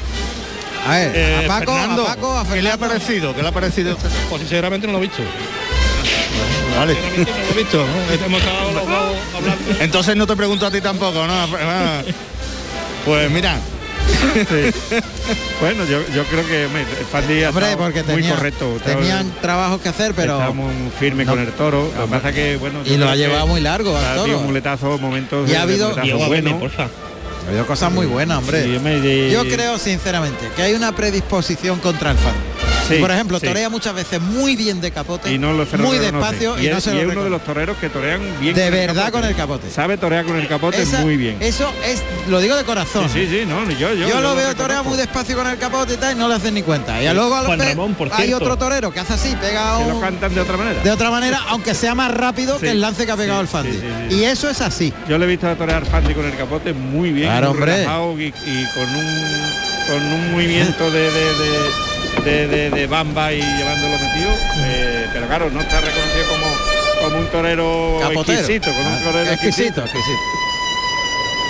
A ver, eh, a Paco, Fernando, a Paco, a ¿Qué le ha parecido? ¿Qué le ha parecido? pues sinceramente no lo he visto. Vale. no lo he visto. Hablando. Entonces no te pregunto a ti tampoco, ¿no? Pues mira, Sí. Bueno, yo, yo creo que Fandi ha Hombre, porque muy tenía- correcto. estaba- tenían trabajos que hacer, pero Está muy firme no. con el toro. Lo que pasa que, bueno... Y yo lo ha llevado muy largo al Ha toro. habido muletazos, momentos Y ha habido- buenos. porfa. ha habido cosas muy buenas, hombre. Sí, de- Yo creo sinceramente que hay una predisposición contra el fan. Sí, Por ejemplo, sí. torea muchas veces muy bien de capote, y no lo muy despacio y, y, no es, se y lo es uno de los toreros que torean bien De con el verdad capote. con el capote. sabe torear con el capote Esa- muy bien Eso es, lo digo de corazón. sí sí sí no yo yo, Yo, lo veo reconozco. torear muy despacio con el capote y tal, y no le hacen ni cuenta. Y luego al Juan pe- Ramón, por hay cierto. otro torero que hace así, pega que lo un- cantan de otra manera de otra manera, aunque sea más rápido Sí, que el lance que ha pegado sí, el Fandi. sí, sí, sí. Y eso es así. yo le he visto a torear Fandi con el capote muy bien Claro, muy hombre. y, y con un con un movimiento de de, de, de- de- de bamba y llevándolo metido eh, pero claro no está reconocido como como un torero Capotero. exquisito como un Ah, torero exquisito, exquisito.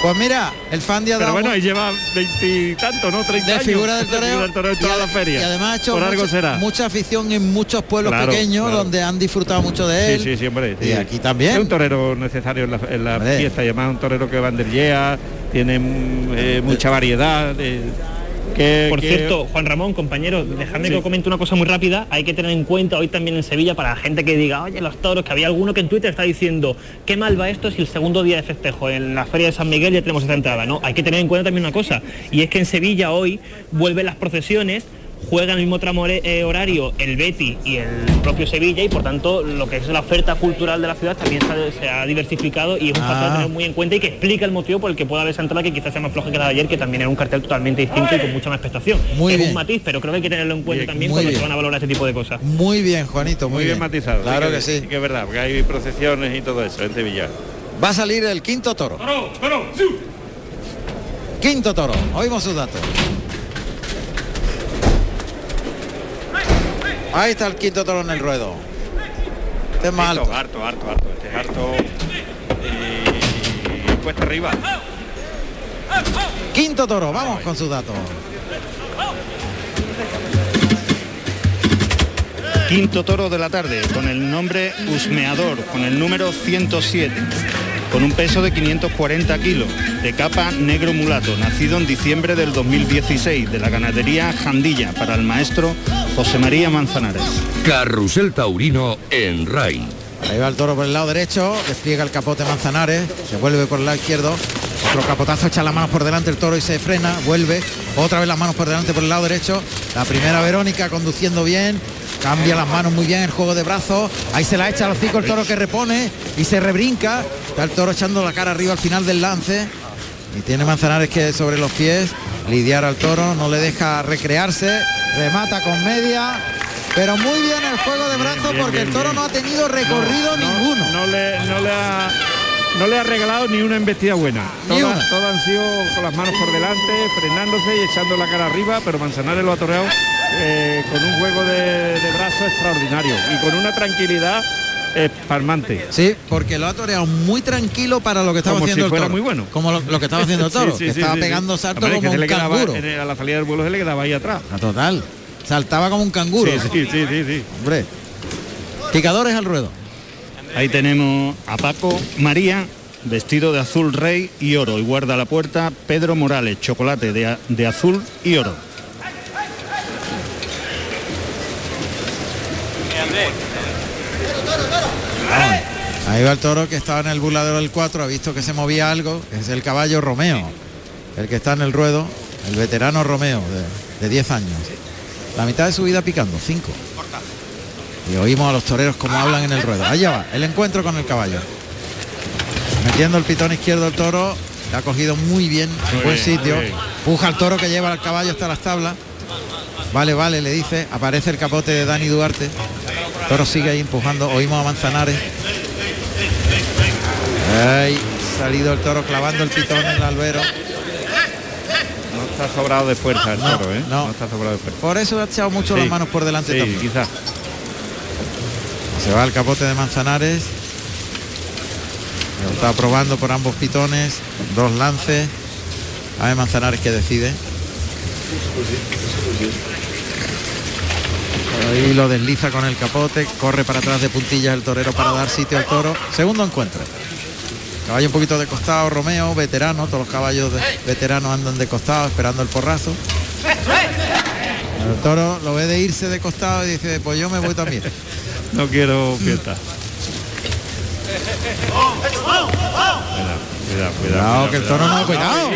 Pues mira, el Fandi ha Pero dado bueno, y lleva veintitantos, ¿no? 30 de años. figura del de toreo en y toda la feria. y además ha hecho Por algo mucha, será. mucha afición en muchos pueblos Claro, pequeños claro. donde han disfrutado mucho de él. Sí, sí, sí, hombre. Y sí. aquí también. Es un torero necesario en la, en la fiesta y además un torero que banderillea, tiene mm, eh, mucha variedad. de- que, Por que- cierto, Juan Ramón, compañero, dejadme Sí. que comente una cosa muy rápida. Hay que tener en cuenta hoy también en Sevilla para la gente que diga, oye, los toros, que había alguno que en Twitter está diciendo, qué mal va esto si el segundo día de festejo en la Feria de San Miguel ya tenemos esta entrada. No, hay que tener en cuenta también una cosa, y es que en Sevilla hoy vuelven las procesiones, juegan el mismo tramo eh, horario el Betty y el propio Sevilla y por tanto lo que es la oferta cultural de la ciudad también se ha, se ha diversificado y es un factor Ah. a tener muy en cuenta y que explica el motivo por el que pueda haber esa entrada que quizás sea más floja que la de ayer que también era un cartel totalmente distinto y con mucha más expectación. Muy es bien. un matiz, pero creo que hay que tenerlo en cuenta Bien, también muy cuando bien. se van a valorar este tipo de cosas. Muy bien, Juanito, muy, muy bien matizado. Claro que sí. sí. Que es verdad, porque hay procesiones y todo eso en Sevilla. Va a salir el quinto toro. Quinto toro. Oímos sus datos. Ahí está el quinto toro en el ruedo. Este es más alto. harto, harto, harto. Este es harto y, y cuesta arriba. Quinto toro, vamos con sus datos. Quinto toro de la tarde, con el nombre Husmeador, con el número 107, con un peso de 540 kilos, de capa negro mulato, nacido en diciembre del 2016, de la ganadería Jandilla, para el maestro José María Manzanares. Carrusel Taurino en RAI. Ahí va el toro por el lado derecho, despliega el capote Manzanares, se vuelve por el lado izquierdo, otro capotazo, echa las manos por delante el toro y se frena, vuelve, otra vez las manos por delante por el lado derecho, la primera Verónica conduciendo bien, cambia las manos muy bien el juego de brazos, ahí se la echa al hocico el toro que repone y se rebrinca, está el toro echando la cara arriba al final del lance y tiene Manzanares que sobre los pies lidiar al toro, no le deja recrearse, remata con media. Pero muy bien el juego de brazos porque bien, el toro bien. no ha tenido recorrido No, ninguno. No le, no le ha no le ha regalado ni una embestida buena. Todas, han sido con las manos por delante, frenándose y echando la cara arriba, pero Manzanares lo ha toreado eh, con un juego de, de brazo extraordinario y con una tranquilidad espalmante. Sí, porque lo ha toreado muy tranquilo para lo que estaba Como haciendo si el toro. muy bueno. Como lo, lo que estaba haciendo el toro, sí, que sí, estaba pegando que como un quedaba canguro. el- a la salida del vuelo se le quedaba ahí atrás. A total. Saltaba como un canguro. Sí, sí, sí, sí, sí. Hombre. Picadores al ruedo. Ahí tenemos a Paco María, vestido de azul rey y oro, y guarda la puerta Pedro Morales, chocolate de, de azul y oro. Ahí va el toro que estaba en el burladero del 4, ha visto que se movía algo, es el caballo Romeo, el que está en el ruedo, el veterano Romeo, de, de 10 años. La mitad de su vida picando, 5. Y oímos a los toreros como hablan en el ruedo. Allá va, el encuentro con el caballo. Metiendo el pitón izquierdo el toro, le ha cogido muy bien, en buen bien, sitio. Puja al toro que lleva al caballo hasta las tablas. Vale, vale, le dice. Aparece el capote de Dani Duarte. El toro sigue ahí empujando. Oímos a Manzanares. Ay, salido el toro clavando el pitón en el albero. No está sobrado de fuerza el No, toro, ¿eh? no. está sobrado de fuerza. Por eso ha echado mucho Sí, las manos por delante Sí, también. quizás. Se va el capote de Manzanares. Está probando por ambos pitones. Dos lances. A ver Manzanares que decide. Ahí lo desliza con el capote. Corre para atrás de puntillas el torero para dar sitio al toro. Segundo encuentro. Caballo un poquito de costado, Romeo, veterano. Todos los caballos veteranos andan de costado esperando el porrazo. El toro lo ve de irse de costado y dice, pues yo me voy también. No quiero fiesta. Cuidado, cuidado, cuidado. Que el toro no ha cuidado.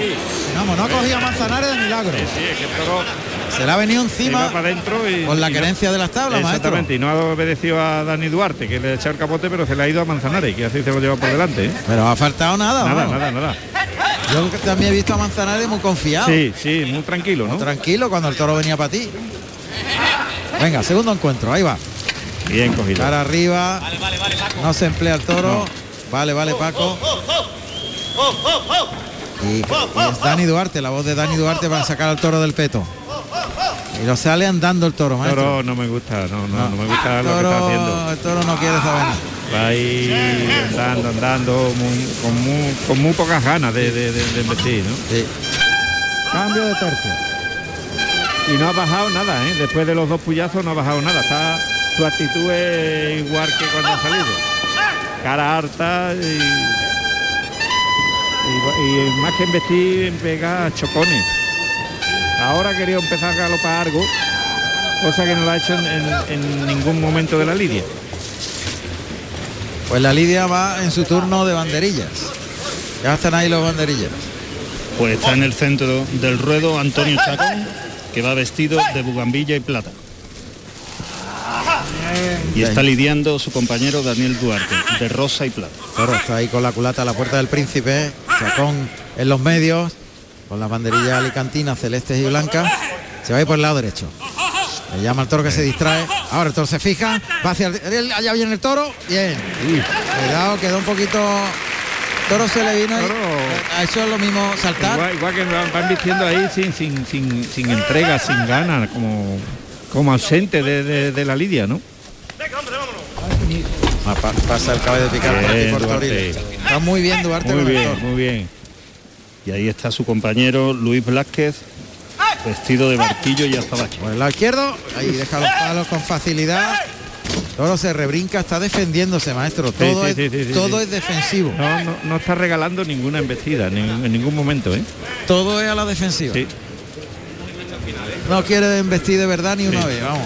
Vamos, no ha cogido Manzanares de milagro. sí, sí, es que el toro Se le ha venido encima para adentro y con la no- querencia de las tablas, maestro. Exactamente, y no ha obedecido a Dani Duarte, que le ha echado el capote, pero se le ha ido a Manzanares, que así se lo lleva por delante. ¿eh? Pero ha faltado nada, Nada, nada, nada. Yo también he visto a Manzanares muy confiado. Sí, sí, muy tranquilo, ¿no? Tranquilo cuando el toro venía para ti. Venga, segundo encuentro, ahí va. Bien cogido. Cara arriba. No se emplea el toro. Vale, vale, Paco. Y, y es Dani Duarte, la voz de Dani Duarte para sacar al toro del peto. Y lo sale andando el toro, maestro. Toro no me gusta, no, no, no, me gusta el lo que toro, está haciendo. el toro no quiere saber nada. Va ahí andando, andando, muy- con, muy, con muy pocas ganas de, de, de- de investir, ¿no? Sí. Cambio de tercio. Y no ha bajado nada, ¿eh? Después de los dos puyazos no ha bajado nada. Está, su actitud es igual que cuando ha salido. Cara harta y, y- y más que investir, pega chocones. Ahora ha querido empezar a galopar algo, cosa que no lo ha hecho en, en- en ningún momento de la lidia. Pues la Lidia va en su turno de banderillas. Ya están ahí los banderillas. Pues está en el centro del ruedo Antonio Chacón, que va vestido de bugambilla y plata. Y está lidiando su compañero Daniel Duarte, de rosa y plata. Toro está ahí con la culata a la puerta del príncipe, Chacón en los medios, con las banderillas alicantinas celestes y blancas. Se va a ir por el lado derecho. Le llama al toro que se distrae. Ahora el toro se fija, va hacia el, allá viene el toro. Bien. Cuidado, quedó un poquito. Toro se le vino y Toro. ha hecho lo mismo saltar. Igual, igual que van, van vistiendo ahí sin, sin, sin, sin entrega, sin ganas, como, como ausente de, de- de la lidia, ¿no? Ah, pa- pasa el caballo Duarte. Toriles. Está muy bien Duarte Muy bien, muy bien. Y ahí está su compañero Luis Blázquez, vestido de barquillo y azabache. Por el lado izquierdo, ahí deja los palos con facilidad. Toro se rebrinca, está defendiéndose, maestro. Todo, sí, es, sí, sí, sí, todo sí. es defensivo. No, no, no está regalando ninguna embestida ni- en ningún momento, ¿eh? Todo es a la defensiva. Sí. No quiere investir de verdad ni una Sí. vez, vamos.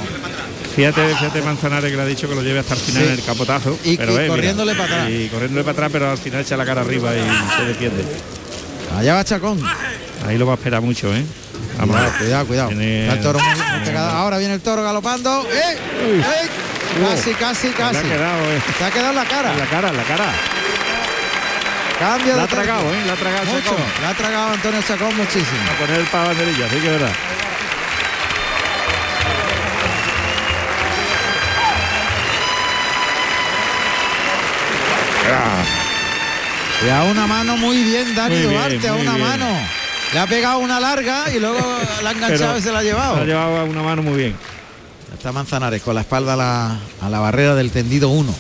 Fíjate, fíjate Manzanares que le ha dicho que lo lleve hasta el final Sí. en el capotazo. Y- pero, y eh, mira, corriéndole para atrás. Y corriéndole para atrás, pero al final echa la cara arriba y se defiende. Allá va Chacón. Ahí lo va a esperar mucho, ¿eh? Vamos. Cuidado, cuidado, cuidado. Tiene- Está el toro muy, muy pegado. Ahora viene el toro galopando. ¡Eh! ¡Eh! Casi, casi, casi. ha quedado, eh, Se ha quedado en la cara. en la cara, en la cara. Cambio La de ha tragado. ¿eh? La ha tragado Mucho. La ha tragado Antonio Chacón muchísimo. A poner el para banderilla, sí que es verdad. Y a una mano muy bien Dani Muy bien, Duarte, a una bien. mano. Le ha pegado una larga y luego la ha enganchado y se la ha llevado. La ha llevado a una mano muy bien. Está Manzanares con la espalda a la, a la barrera del tendido 1.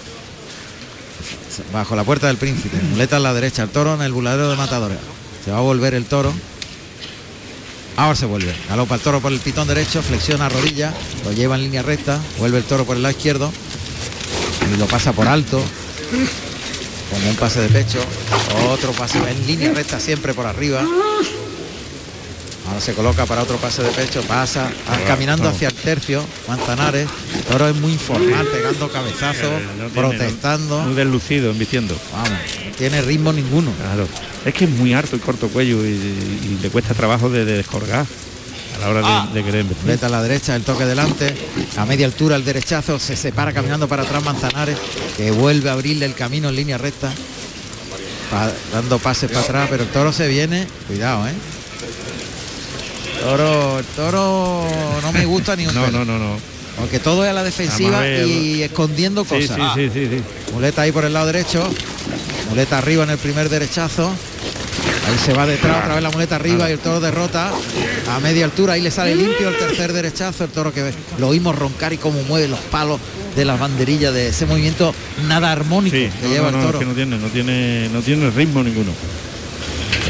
Bajo la puerta del príncipe. Muleta a la derecha. El toro en el buladero de matadores. Se va a volver el toro. Ahora se vuelve. Galopa el toro por el pitón derecho. Flexiona rodilla. Lo lleva en línea recta. Vuelve el toro por el lado izquierdo. Y lo pasa por alto. Como un pase de pecho. Otro pase en línea recta siempre por arriba. Ahora se coloca para otro pase de pecho, pasa caminando hacia el tercio, Manzanares, el toro es muy informal, pegando cabezazos, no tiene- protestando, Muy deslucido, embistiendo. vamos, no tiene ritmo ninguno. Claro. Es que es muy harto y corto cuello y, y le cuesta trabajo de, de descolgar a la hora de, de querer embestir. Muleta a la derecha, el toque delante, a media altura el derechazo, se separa caminando para atrás Manzanares, que vuelve a abrirle el camino en línea recta, pa- dando pases para atrás, pero el toro se viene, cuidado, eh. Toro, el toro no me gusta ni un No, pelo, no, no, no. porque todo es a la defensiva y escondiendo cosas. sí, sí, sí. Muleta ahí por el lado derecho. Muleta arriba en el primer derechazo. Ahí se va detrás, otra vez la muleta arriba y el toro derrota a media altura. Ahí le sale limpio el tercer derechazo. El toro que lo oímos roncar y cómo mueve los palos de las banderillas de ese movimiento nada armónico Sí, que no, lleva no, el toro. es que no tiene, no tiene, no tiene ritmo ninguno.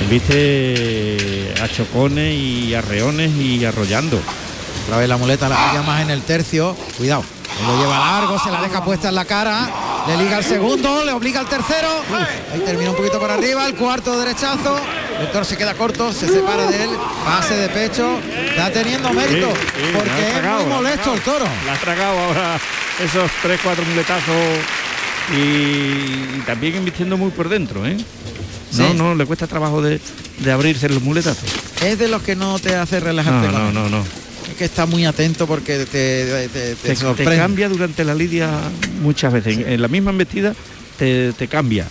Viste a chocones y arreones y arrollando. Otra vez la muleta la pilla más en el tercio. Cuidado. él Lo lleva largo, se la deja puesta en la cara. Le liga el segundo, le obliga al tercero. Ahí termina un poquito por arriba. El cuarto derechazo. El toro se queda corto, se separa de él. Pase de pecho. Está teniendo mérito. Sí, sí, porque es tragado, muy molesto el toro. La ha tragado ahora esos tres, cuatro muletazos y, y también invirtiendo muy por dentro, ¿eh? No, Sí. no, le cuesta trabajo de, de abrirse los muletazos. Es de los que no te hace relajarte No, no, no, no. Que estar muy atento porque te, te, te- te te, te sorprende. cambia durante la lidia muchas veces. En, en la misma embestida te, te cambia.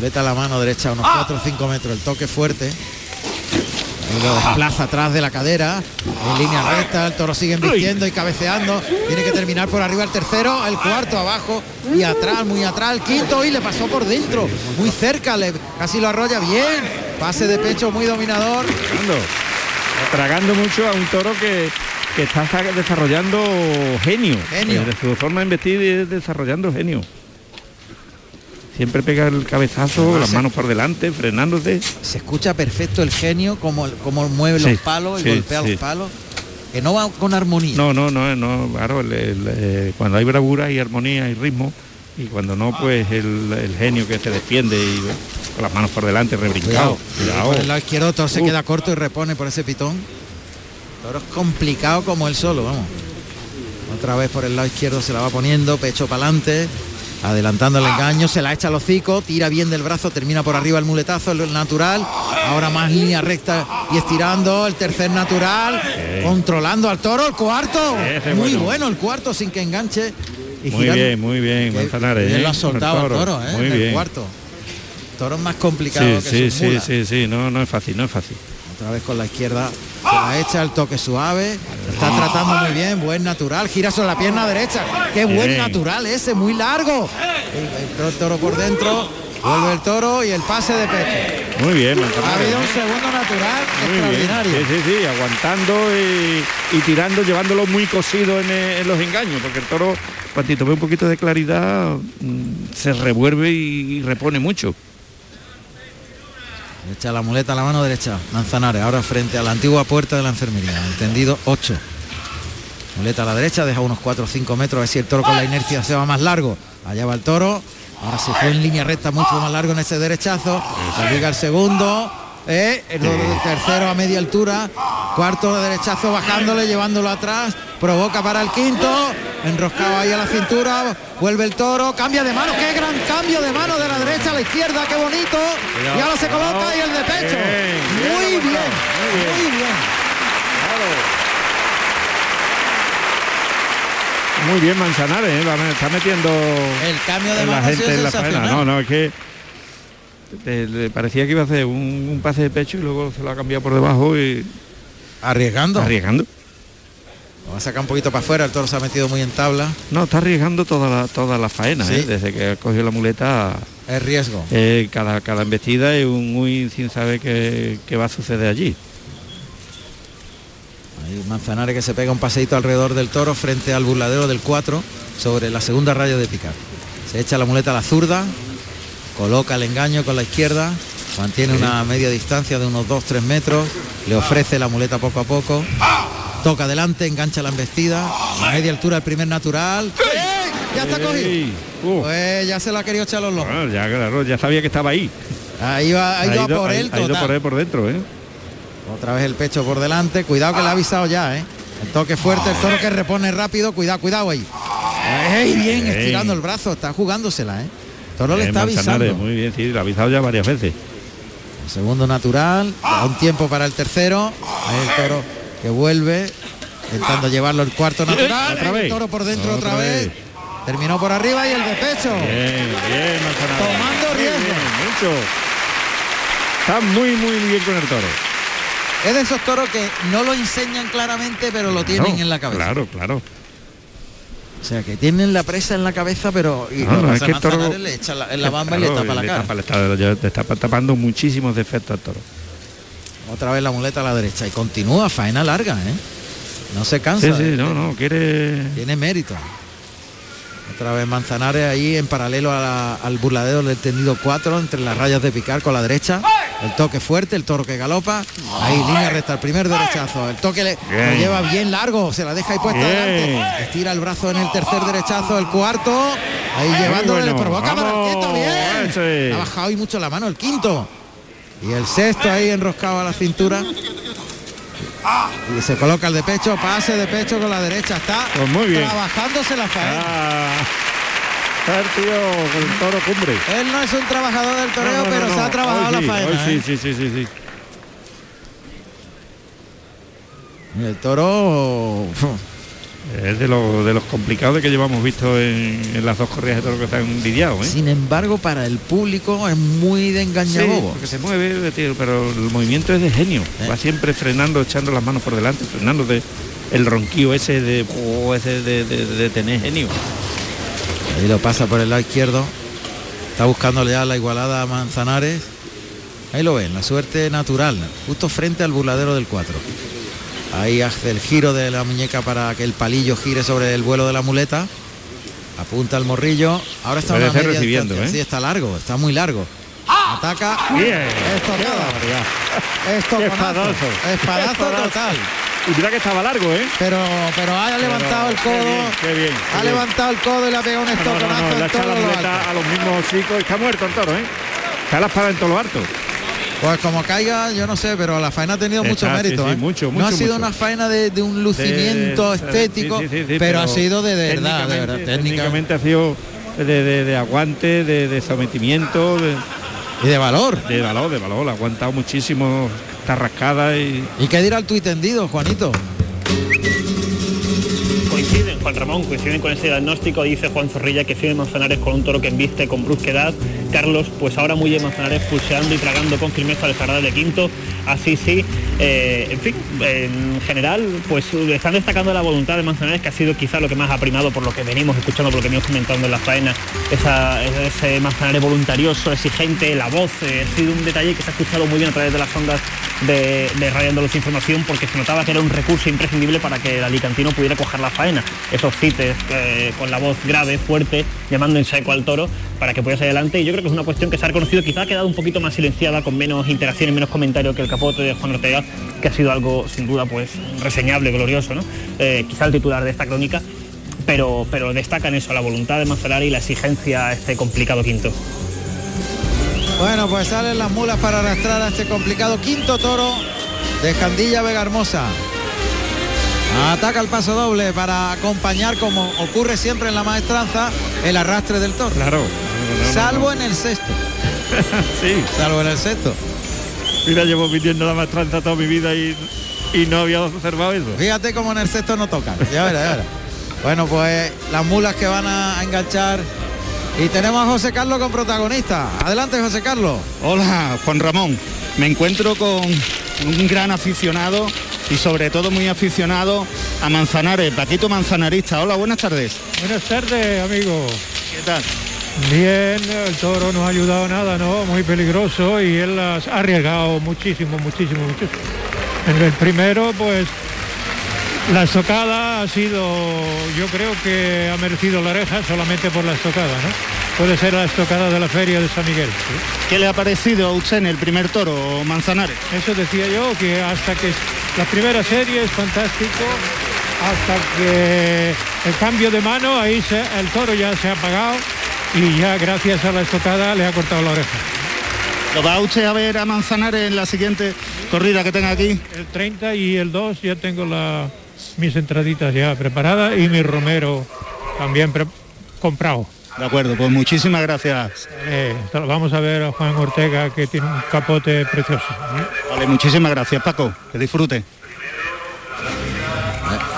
Vete a la mano derecha unos 4 o 5 metros, el toque fuerte. Y lo desplaza atrás de la cadera, en línea recta, el toro sigue embistiendo y cabeceando, tiene que terminar por arriba el tercero, el cuarto abajo. Y atrás, muy atrás, el quinto. Y le pasó por dentro, muy cerca, le, casi lo arrolla bien, pase de pecho muy dominador, Tragando, mucho a un toro que, que está sa- desarrollando genio. Genio. Eh, De su forma de investir es desarrollando genio. Siempre pega el cabezazo, Además, las manos por delante, frenándose. se escucha perfecto el genio, como, como mueve Sí, los palos y sí, golpea sí. los palos, que no va con armonía. No, no, no, no, claro, el- el, cuando hay bravura y armonía y ritmo, y cuando no, pues el, el genio que se defiende y con las manos por delante, rebrincado. Cuidado. Por el lado izquierdo Toro se queda corto y repone por ese pitón. Toro es complicado como él solo, vamos. Otra vez por el lado izquierdo se la va poniendo, pecho para adelante, adelantando el engaño, se la echa al hocico, tira bien del brazo, termina por arriba el muletazo, el natural, ahora más línea recta y estirando, el tercer natural, controlando al toro, el cuarto, muy bueno. bueno. el cuarto sin que enganche. Y Muy girando. bien, muy bien, Manzanares. bien ¿eh? lo ha soltado El al toro, ¿eh? Muy en el cuarto. Toro más complicado Sí, que sí, sí, mulas. sí, sí, no, no es fácil, no es fácil. Otra vez con la izquierda se la echa el toque suave. Está tratando muy bien, buen natural. Gira sobre la pierna derecha. Qué buen natural ese, muy largo. El, el toro por dentro. Vuelve el toro y el pase de pecho. Muy bien, Ha habido un segundo natural Muy bien. extraordinario. Sí, sí, sí, aguantando y, y tirando, llevándolo muy cosido en, eh, en los engaños, porque el toro, cuantito ve un poquito de claridad, mm, se revuelve y, y repone mucho. Echa la muleta a la mano derecha. Manzanares, ahora frente a la antigua puerta de la enfermería. Entendido 8. Muleta a la derecha, deja unos 4 o 5 metros, a ver si el toro con la inercia se va más largo. Allá va el toro. Ahora se fue en línea recta mucho más largo en ese derechazo. La liga el segundo. Eh, el tercero a media altura. Cuarto de derechazo bajándole, llevándolo atrás. Provoca para el quinto. Enroscado ahí a la cintura. Vuelve el toro. Cambia de mano. Qué gran cambio de mano de la derecha a la izquierda. Qué bonito. Y ahora se coloca y el de pecho. Muy bien. muy bien. Muy bien. Manzanares, ¿eh? Está metiendo El cambio de la gente en la faena. No, no, es que le parecía que iba a hacer un, un pase de pecho y luego se lo ha cambiado por debajo y Arriesgando. arriesgando. Lo va a sacar un poquito para afuera. El toro se ha metido muy en tabla. No, está arriesgando toda la, toda la faena, Sí. ¿eh? desde que ha cogido la muleta. Es riesgo. eh, cada, cada embestida es un muy sin saber qué, qué va a suceder allí. Ahí Manzanares que se pega un paseito alrededor del toro frente al burladero del 4 sobre la segunda raya de picar. Se echa la muleta a la zurda, coloca el engaño con la izquierda, mantiene una media distancia de unos 2-3 metros, le ofrece la muleta poco a poco, toca adelante, engancha la embestida, a media altura el primer natural. ¡Eh! Ya está cogido. Uh, Pues ya se la ha querido echar a los lomos. bueno, ya, claro, ya sabía que estaba ahí. Ahí va, ha ido, a por él ha ido total. por él por dentro, ¿eh? Otra vez el pecho por delante. Cuidado que le ha avisado ya, ¿eh? El toque fuerte, el toro que repone rápido. Cuidado, cuidado ahí. ¡Ey, bien! Estirando el brazo. Está jugándosela, ¿eh? El toro le está avisando. Muy bien, sí, lo ha avisado ya varias veces. El segundo natural. Da un tiempo para el tercero. Ahí el toro que vuelve. Intentando llevarlo el cuarto natural. Otra El toro por dentro otra, Otra vez. vez. Terminó por arriba y el de pecho. Bien, bien. Tomando Muy bien, mucho. Está muy, muy bien con el toro. Es de esos toros que no lo enseñan claramente, pero lo tienen Claro, en la cabeza. Claro, claro. O sea, que tienen la presa en la cabeza, pero y No, lo no, que es que el toro- Manzanares le echa la, en la bamba y le Claro, tapa la cara. tapa- le está, le está tapando muchísimos defectos al toro. Otra vez la muleta a la derecha y continúa faena larga, ¿eh? No se cansa. Sí, sí, ¿eh? no, no, quiere... Tiene mérito. Otra vez Manzanares ahí en paralelo a la- al burladero del tendido 4 entre las rayas de picar con la derecha. El toque fuerte, el toro que galopa. Ahí línea recta, el primer derechazo. El toque le, Bien. lo lleva bien largo, se la deja ahí puesta delante. Estira el brazo en el tercer derechazo, el cuarto. Ahí llevándole, le provoca quinto, bien. Ha bajado hoy mucho la mano, el quinto. Y el sexto ahí enroscado a la cintura. Y se coloca el de pecho, pase de pecho con la derecha. Está Pues muy bien. trabajándose la faena. Ah, está el tío con el toro cumbre. Él no es un trabajador del toreo, No, no, pero no, se ha trabajado Hoy la sí, faena. hoy ¿eh? sí, sí, sí, sí, sí. El toro es de, los de los complicados que llevamos visto en, las dos corridas de toro que están lidiados. ¿eh? Sin embargo, para el público es muy de engañabobo. porque se mueve, pero el movimiento es de genio. Eh. Va siempre frenando, echando las manos por delante, frenando de el ronquillo ese de, oh, ese de, de tener genio. Ahí lo pasa por el lado izquierdo. Está buscándole ya la igualada a Manzanares. Ahí lo ven, la suerte natural, justo frente al burladero del 4. Ahí hace el giro de la muñeca para que el palillo gire sobre el vuelo de la muleta. Apunta el morrillo. Ahora está una media recibiendo, ¿eh? Sí, está largo, está muy largo. Ataca. Bien. Esto espadazo. Espadazo total. Y mira que estaba largo, ¿eh? Pero, pero ha levantado el codo. Qué bien, ha levantado el codo y le ha pegado un estoconazo no, la a los mismos chicos. Está muerto el toro, ¿eh? Está la espada en todo lo harto. Pues como caiga, yo no sé, pero la faena ha tenido mucho mérito. ¿eh? mucho, no ha sido una faena de, un lucimiento estético, pero, ha sido de, verdad, de verdad. Técnicamente ha sido de, aguante, de, sometimiento. y de valor. De valor, de valor. Ha aguantado muchísimo está rascada y... ¿Y qué dirá el tuit tendido, Juanito? Coinciden, Juan Ramón, coinciden con ese diagnóstico, dice Juan Zorrilla que firme Manzanares con un toro que embiste con brusquedad. Carlos, pues ahora muy Manzanares pulseando y tragando con firmeza al de quinto. Así sí, eh, en fin, en general, pues están destacando la voluntad de Manzanares, que ha sido quizá lo que más ha primado por lo que venimos escuchando, por lo que venimos comentando en la faena, ese Manzanares voluntarioso, exigente, la voz, eh, ha sido un detalle que se ha escuchado muy bien a través de las ondas de, de Radio Información, porque se notaba que era un recurso imprescindible para que el alicantino pudiera coger la faena. Esos cites eh, con la voz grave, fuerte, llamando en seco al toro, para que pudiese adelante. Y yo creo que es una cuestión que se ha reconocido, quizá ha quedado un poquito más silenciada, con menos interacción y menos comentario que el capote de Juan Ortega, que ha sido algo sin duda pues reseñable, glorioso, ¿no? Eh, quizá el titular de esta crónica, pero, pero destacan eso, la voluntad de Manzanari y la exigencia a este complicado quinto. Bueno, pues salen las mulas para arrastrar a este complicado quinto toro de Escandilla Vega Hermosa. Ataca el paso doble para acompañar, como ocurre siempre en la maestranza, el arrastre del toro. Claro. Salvo en el sexto. sí. Salvo en el sexto. Mira, llevo viviendo la maestranza toda mi vida y, y no había observado eso. Fíjate cómo en el sexto no tocan. Ya verás, ya verás. Bueno, pues las mulas que van a enganchar. Y tenemos a José Carlos con protagonista. Adelante, José Carlos. Hola, Juan Ramón. Me encuentro con un gran aficionado y sobre todo muy aficionado a Manzanares, Paquito Manzanarista. Hola, buenas tardes. Buenas tardes, amigo. ¿Qué tal? Bien, el toro no ha ayudado nada, ¿no? Muy peligroso y él ha arriesgado muchísimo, muchísimo, muchísimo. En el primero, pues, la estocada ha sido, yo creo que ha merecido la oreja solamente por la estocada, ¿no? Puede ser la estocada de la feria de San Miguel. ¿Qué le ha parecido a usted en el primer toro, Manzanares? Eso decía yo, que hasta que la primera serie es fantástico, hasta que el cambio de mano, ahí el toro ya se ha apagado y ya gracias a la estocada le ha cortado la oreja. ¿Lo va usted a ver a Manzanares en la siguiente corrida que tenga aquí? El 30 y el 2 ya tengo la, mis entraditas ya preparadas y mi romero también comprado. De acuerdo, pues muchísimas gracias. Eh, vamos a ver a Juan Ortega que tiene un capote precioso. Vale, muchísimas gracias Paco, que disfrute.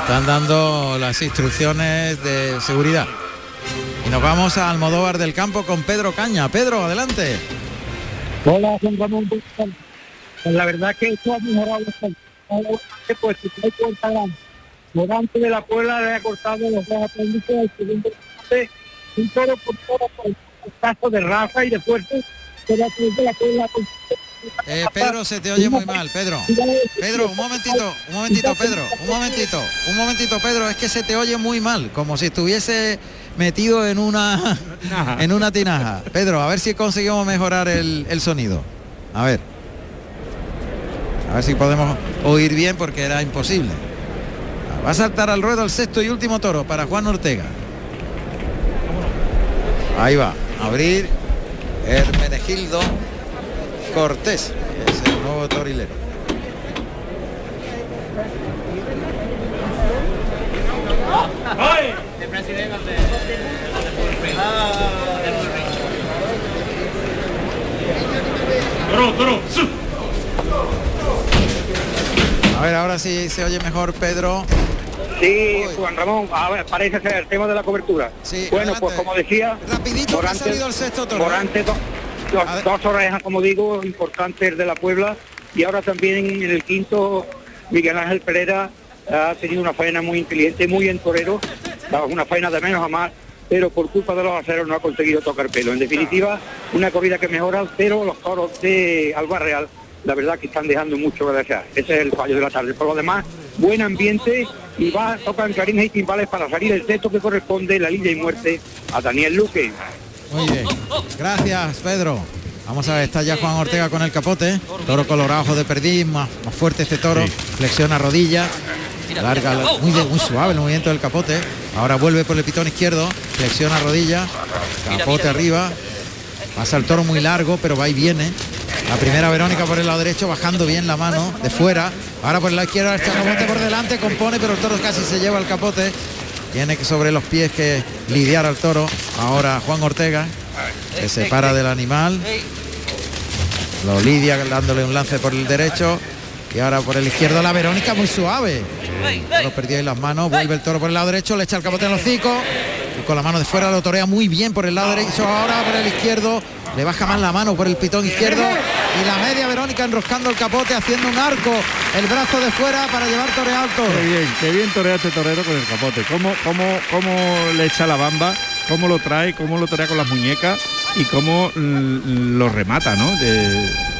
Están dando las instrucciones de seguridad. Y nos vamos a Almodóvar del Campo con Pedro Caña. Pedro, adelante. Hola, Juan Ramón. Pues la verdad que esto ha mejorado pues si hay cuenta delante de la puebla le ha cortado los dos apéndices al segundo un toro por todo por el caso de raza y de fuerza de la puebla eh, Pedro, se te oye muy mal, Pedro. Pedro, un momentito, un momentito, Pedro, un momentito, un momentito, Pedro, es que se te oye muy mal, como si estuviese metido en una en una tinaja. Pedro, a ver si conseguimos mejorar el, el sonido. A ver. A ver si podemos oír bien porque era imposible. Va a saltar al ruedo el sexto y último toro para Juan Ortega. Ahí va, abrir Hermenegildo Cortés, es el nuevo torilero. A ver, ahora sí. se oye mejor, Pedro. Sí, Juan Ramón, a ver, parece ser el tema de la cobertura. Sí, bueno, adelante. pues como decía, Rapidito que ha salido el sexto toro. Morante, do- dos, orejas, como digo, importantes de la Puebla. Y ahora también en el quinto, Miguel Ángel Pereira ha tenido una faena muy inteligente, muy en torero, una faena de menos a más, pero por culpa de los aceros no ha conseguido tocar pelo. En definitiva, una corrida que mejora, pero los toros de Alba Real, la verdad que están dejando mucho que desear. Ese es el fallo de la tarde. Por lo demás, buen ambiente y va, tocan clarines y timbales para salir el texto que corresponde, la línea y muerte, a Daniel Luque. Muy bien. Gracias, Pedro. Vamos a ver, está ya Juan Ortega con el capote. Toro colorado, ojo de perdiz, más, más fuerte este toro. Flexiona rodilla. Larga, muy, de- muy suave el movimiento del capote. Ahora vuelve por el pitón izquierdo. Flexiona rodilla. Capote arriba. Pasa el toro muy largo, pero va y viene. La primera Verónica por el lado derecho, bajando bien la mano de fuera. Ahora por el lado izquierdo, capote por delante, compone, pero el toro casi se lleva el capote. Tiene que sobre los pies que lidiar al toro. Ahora Juan Ortega, que se para del animal. Lo lidia dándole un lance por el derecho. Y ahora por el izquierdo la Verónica muy suave. Lo perdió ahí las manos. Vuelve el toro por el lado derecho. Le echa el capote en los hocico. Y con la mano de fuera lo torea muy bien por el lado derecho. Ahora por el izquierdo. Le baja más la mano por el pitón izquierdo. Y la media Verónica enroscando el capote, haciendo un arco. El brazo de fuera para llevar toreado al toro. Qué bien, qué bien torea este torero con el capote. Cómo, cómo, cómo le echa la bamba, cómo lo trae, cómo lo torea con las muñecas y cómo lo remata, ¿no? De-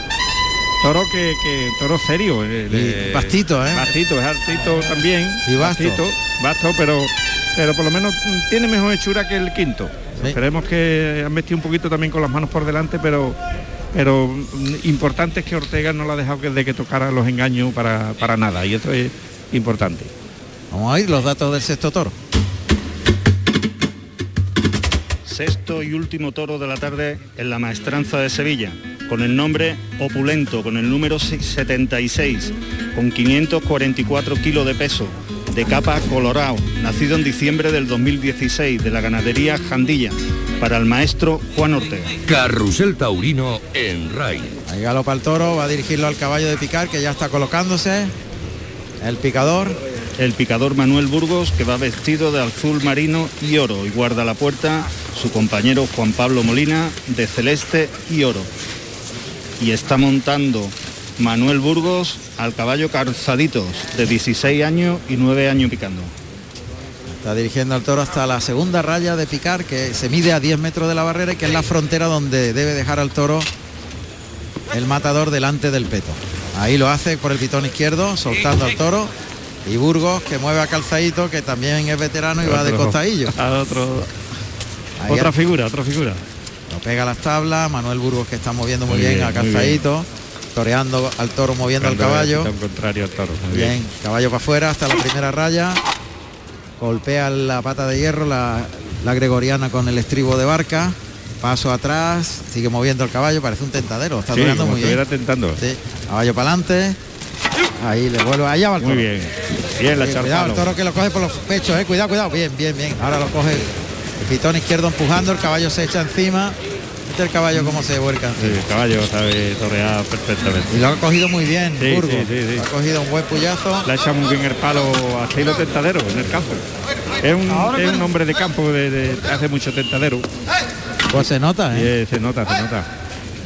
toro que, que toro serio. eh, bastito, ¿eh? Bastito, es altito también. Y basto. Bastito, basto, pero, pero por lo menos tiene mejor hechura que el quinto. Esperemos que han metido un poquito también con las manos por delante, pero pero importante es que Ortega no la ha dejado que, de que tocara los engaños para, para nada y eso es importante. Vamos a ir los datos del sexto toro. Sexto y último toro de la tarde en la maestranza de Sevilla, con el nombre Opulento, con el número 76, con 544 kilos de peso, de capa colorado, nacido en diciembre del 2016 de la ganadería Jandilla, para el maestro Juan Ortega. Carrusel Taurino en RAI. Ahí galopa el toro, va a dirigirlo al caballo de picar que ya está colocándose. El picador. El picador Manuel Burgos, que va vestido de azul marino y oro, y guarda la puerta su compañero Juan Pablo Molina, de celeste y oro. Y está montando Manuel Burgos al caballo Calzaditos, de 16 años y 9 años picando. Está dirigiendo al toro hasta la segunda raya de picar que se mide a 10 metros de la barrera y que es la frontera donde debe dejar al toro el matador delante del peto. Ahí lo hace por el pitón izquierdo, soltando al toro. Y Burgos que mueve a Calzadito, que también es veterano y va de costadillo. a otro, Ahí otra al- figura, otra figura. Pega las tablas, Manuel Burgos que está moviendo muy, Muy bien, bien, a muy. Calzadito, toreando al toro, moviendo al caballo. contrario al toro. muy Bien, caballo para afuera hasta la primera raya. Golpea la pata de hierro, la, la gregoriana con el estribo de barca. Paso atrás, sigue moviendo el caballo, parece un tentadero, está Sí, como muy bien. tentando. Sí, caballo para adelante. Ahí le vuelve, allá va el Muy toro. bien. Bien la cuidado, el toro que lo coge por los pechos, eh. cuidado, cuidado, bien, bien, bien. Ahora lo coge pitón izquierdo empujando, el caballo se echa encima. Este el caballo como se vuelca Sí, el caballo sabe torear perfectamente. Y lo ha cogido muy bien, Sí, Burgos. sí, sí, sí. Ha cogido un buen puyazo. Le ha echado muy bien el palo a estilo tentadero en el campo. Es un, es un hombre de campo de, de- hace mucho tentadero. Pues se nota, ¿eh? eh, se nota, se nota.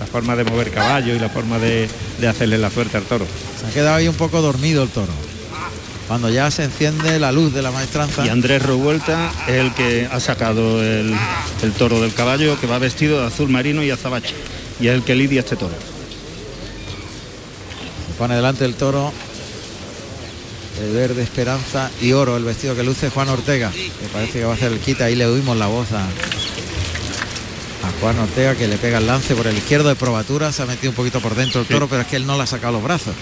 La forma de mover caballo y la forma de, de hacerle la suerte al toro. Se ha quedado ahí un poco dormido el toro. Cuando ya se enciende la luz de la maestranza. Y Andrés Revuelta es el que ha sacado el, el toro del caballo, que va vestido de azul marino y azabache. Y es el que lidia este toro. Se pone delante el toro. El verde esperanza y oro, el vestido que luce Juan Ortega. Que parece que va a hacer el quita. Ahí le oímos la voz a, a Juan Ortega que le pega el lance por el izquierdo de probatura. Se ha metido un poquito por dentro el toro, pero es que él no le ha sacado los brazos.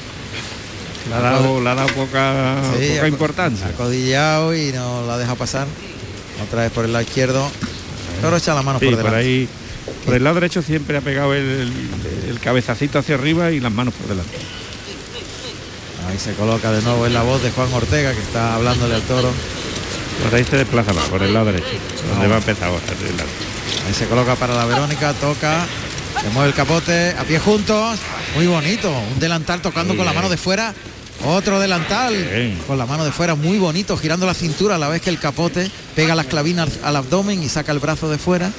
Le ha dado, le ha dado poca, Sí, poca importancia. Ha codillado y no la deja pasar. Otra vez por el lado izquierdo. Toro echa la mano Sí, por por delante. ahí. Por el lado derecho siempre ha pegado el, el- el cabezacito hacia arriba y las manos por delante. Ahí se coloca de nuevo en la voz de Juan Ortega que está hablándole al toro. Por ahí se desplaza más, por el lado derecho, donde va a empezar ahora. Ahí se coloca para la Verónica, toca, se mueve el capote, a pie juntos, muy bonito, un delantal tocando Muy con la mano de fuera, Otro delantal Bien. con la mano de fuera, muy bonito, girando la cintura a la vez que el capote pega las clavinas al, abdomen y saca el brazo de fuera.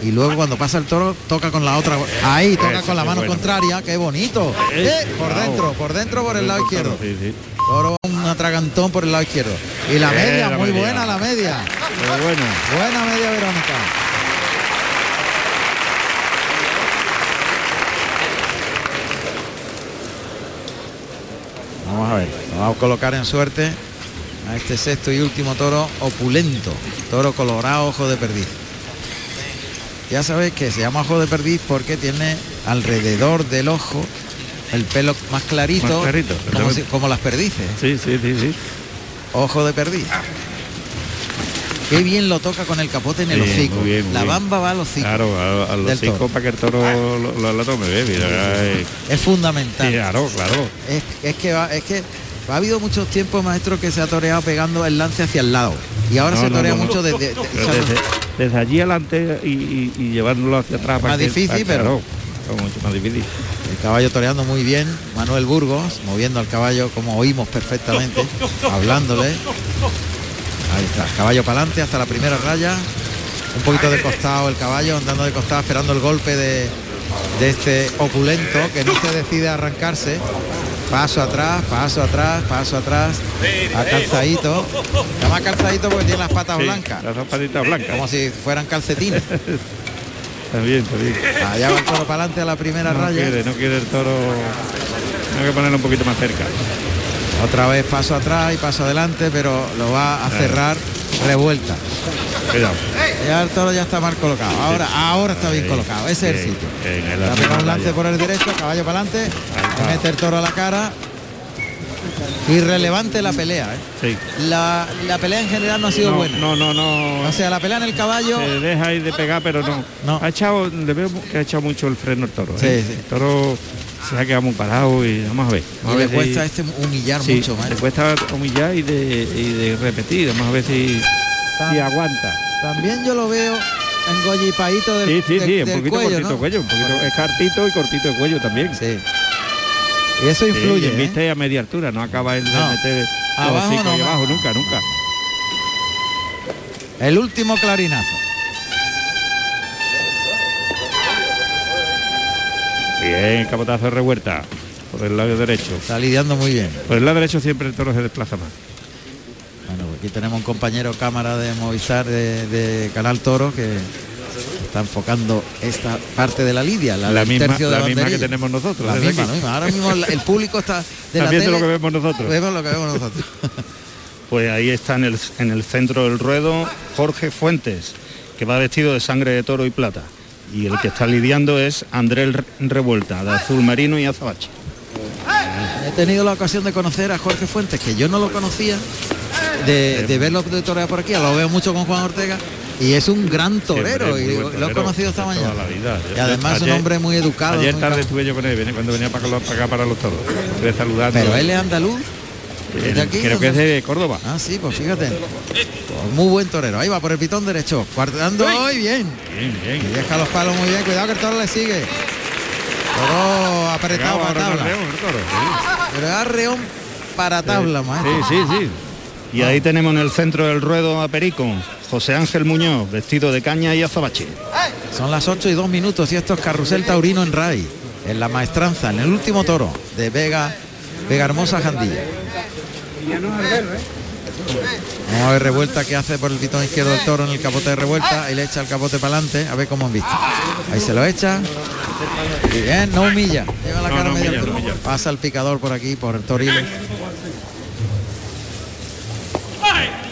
Y luego cuando pasa el toro toca con la otra. Ahí toca con la mano bueno. contraria, qué bonito. Eh, por dentro, por dentro, por el lado izquierdo. Toro un atragantón por el lado izquierdo. Y la Eh, media, muy buena la media. Buena media Verónica. Vamos a ver, vamos a colocar en suerte a este sexto y último toro opulento, toro colorado, ojo de perdiz. Ya sabéis que se llama ojo de perdiz porque tiene alrededor del ojo el pelo más clarito, Más clarito, como, si- como las perdices. Sí, sí, sí, sí. Ojo de perdiz. Qué bien lo toca con el capote en el hocico. muy bien, muy la bamba va al hocico. Claro, a, a los del cinco toro. para que el toro lo, lo- lo tome, ¿eh? Es fundamental. sí, claro, claro. Es, es que va- es que ha habido muchos tiempos, maestro, que se ha toreado pegando el lance hacia el lado. Y ahora No, se torea no, no. mucho desde, de- Pero desde, desde allí adelante y, y- y llevándolo hacia atrás. Más para que- difícil, para- pero- claro, mucho más difícil. el caballo toreando muy bien. Manuel Burgos moviendo al caballo como oímos perfectamente, hablándole. Ahí está, caballo para adelante hasta la primera raya. Un poquito de costado el caballo, andando de costado, esperando el golpe de, de este opulento que no se decide a arrancarse. Paso atrás, paso atrás, paso atrás. A calzadito. Llama calzadito porque tiene las patas Sí, blancas. Las dos patitas blancas. Como si fueran calcetines. Está bien, está bien. Allá va el toro para adelante a la primera No raya. quiere, no quiere el toro. Hay que ponerlo un poquito más cerca. Otra vez paso atrás y paso adelante, pero lo va a cerrar revuelta. Cuidado. Ya el toro ya está mal colocado. Ahora, ahora está bien colocado. Ese es el sitio. un lance por el derecho, caballo para adelante. está. Mete el toro a la cara. Irrelevante la pelea. ¿eh? Sí. La, la pelea en general no ha sido no, buena. no, no, no. O sea, la pelea en el caballo. Se deja ahí de pegar, pero no. No. Ha echado, le veo que ha echado mucho el freno el toro. ¿eh? Sí, sí. El toro se ha quedado muy parado y vamos a ver. Y Vamos a le cuesta si- este humillar sí, mucho, Le maestro. cuesta humillar y de, y de repetir. Vamos a ver si, si aguanta. También yo lo veo engollipadito del, Sí, sí, del- sí, un poquito cuello, cortito ¿no? de cuello, un poquito es cartito y cortito de cuello también. Sí. Y eso Sí, influye. y ¿eh? viste a media altura, no acaba el de No. meter Abajo no, no. abajo, nunca, nunca. El último clarinazo. Bien, capotazo de revuelta por el lado derecho. Está lidiando muy bien. Por el lado derecho siempre el toro se desplaza más. Bueno, aquí tenemos un compañero cámara de Movistar de, de Canal Toro que está enfocando esta parte de la lidia, la, misma, tercio de la misma que tenemos nosotros. La desde misma, aquí. la misma. Ahora mismo el público está de la tele. lo que vemos nosotros. Vemos lo que vemos nosotros. Pues ahí está en el, en el centro del ruedo Jorge Fuentes, que va vestido de sangre de toro y plata. Y el que está lidiando es Andrés Revuelta, de azul marino y azabache. He tenido la ocasión de conocer a Jorge Fuentes, que yo no lo conocía, de, de verlo de torear por aquí, lo veo mucho con Juan Ortega, y es un gran torero, y lo he conocido esta mañana. la vida. Y además es un hombre muy educado. Ayer muy tarde estuve yo con él, cuando venía para acá, para acá para los toros. Estuve saludando. Pero él es andaluz. ¿Es de Él- aquí? creo que es de Córdoba. Ah, sí, pues fíjate. Pues muy buen torero. Ahí va por el pitón derecho. Cuarteando hoy bien. Bien, Y bien. deja los palos muy bien. Cuidado que el toro le sigue. Toro apretado para el tabla. el toro, sí. Pero es arreón para tabla, maestro. Sí, sí, sí. Y ahí tenemos en el centro del ruedo a Perico, José Ángel Muñoz, vestido de caña y azabache. Son las 8 y 2 minutos y esto es Carrusel Taurino en RAI. En la maestranza, en el último toro de Vega, Vega Hermosa Jandilla. Vamos a ver revuelta que hace por el pitón izquierdo del toro en el capote de revuelta y le echa el capote para adelante, a ver cómo han visto. Ahí se lo echa. Bien, no humilla. Lleva la cara no humilla, no humilla. Pasa el picador por aquí, por el torilo.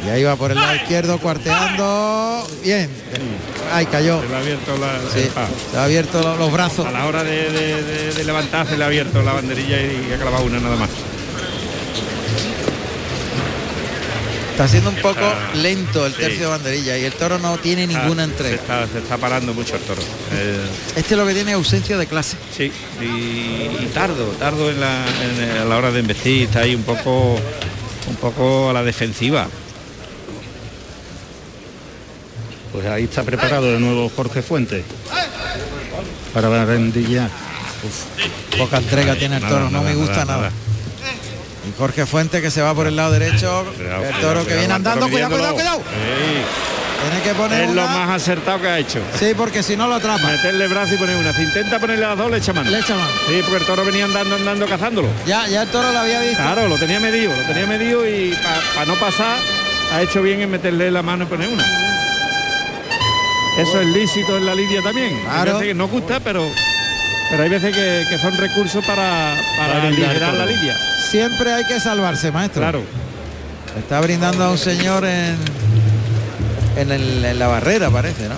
Y ahí va por el lado izquierdo, cuarteando. Bien. Ahí cayó. Se le ha abierto la, Sí, se ha abierto lo- los brazos. a la hora de, de, de- de levantar se le ha abierto la banderilla y ha clavado una nada más. Está siendo un poco Está- lento el sí. tercio de banderilla y el toro no tiene ninguna entrega. Se está, se está parando mucho el toro. Eh, Este es lo que tiene ausencia de clase. sí, y, y tardo, tardo en la, en- a la hora de investir, está ahí un poco, un poco a la defensiva. Pues ahí está preparado de nuevo Jorge Fuentes para rendillar. Poca entrega tiene el Nada, toro, no nada, me gusta nada. Y Jorge Fuente que se va por el lado derecho. Cuidado, el cuidado, toro que viene andando. Cuidado, cuidado, cuidado. Tiene que poner es lo más acertado que ha hecho. Sí, porque si no lo atrapa. Meterle brazo y poner una. Si intenta ponerle las dos, le echa mano. Le echa mano. Sí, porque el toro venía andando, andando, cazándolo. Ya, ya el toro lo había visto. Claro, lo tenía medido, lo tenía medido y para no pasar, ha hecho bien en meterle la mano y poner una. Eso es lícito en la lidia también. Claro. Hay veces que no gusta, pero pero hay veces que, que son recursos para, para liberar la lidia. Siempre hay que salvarse, maestro. Claro. Está brindando a un señor en, en, el- en la barrera, parece, ¿no?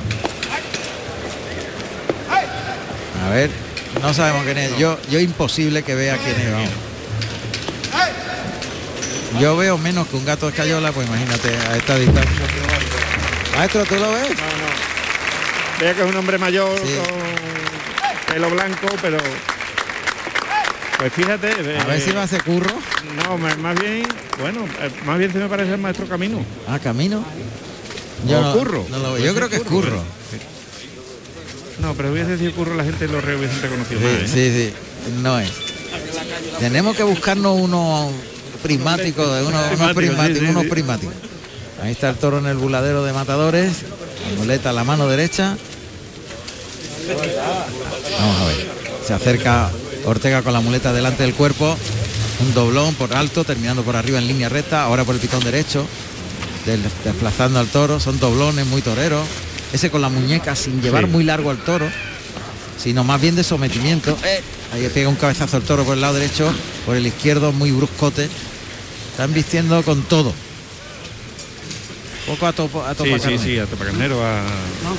A ver, no sabemos quién es. Yo, yo imposible que vea quién es. vamos. Yo veo menos que un gato de escayola, pues imagínate a esta distancia. Maestro, ¿tú lo ves? Vea que es un hombre mayor Sí. con pelo blanco, pero pues fíjate. A ver eh, si va a hacer curro. No, más bien, bueno, eh, más bien se me parece el maestro Camino. Ah, camino. O no, curro. no lo veo. Puede Yo ser creo que es curro, curro. No, pero hubiese sido curro la gente lo re- hubiesen reconocido más, ¿eh? Sí, sí, sí, no es. Tenemos que buscarnos unos prismáticos, de unos, unos Prismáticos, sí, sí, unos sí. prismáticos. Ahí está el toro en el buladero de matadores, la muleta a la mano derecha. Vamos a ver. Se acerca Ortega con la muleta delante del cuerpo. Un doblón por alto, terminando por arriba en línea recta, ahora por el pitón derecho, desplazando al toro. Son doblones muy toreros. Ese con la muñeca sin llevar Sí. muy largo al toro, sino más bien de sometimiento. Eh, Ahí le pega un cabezazo al toro por el lado derecho, por el izquierdo muy bruscote. Están vistiendo con todo. Poco a topo, a Sí, topa sí, carne. sí, a Topacarnero, a... No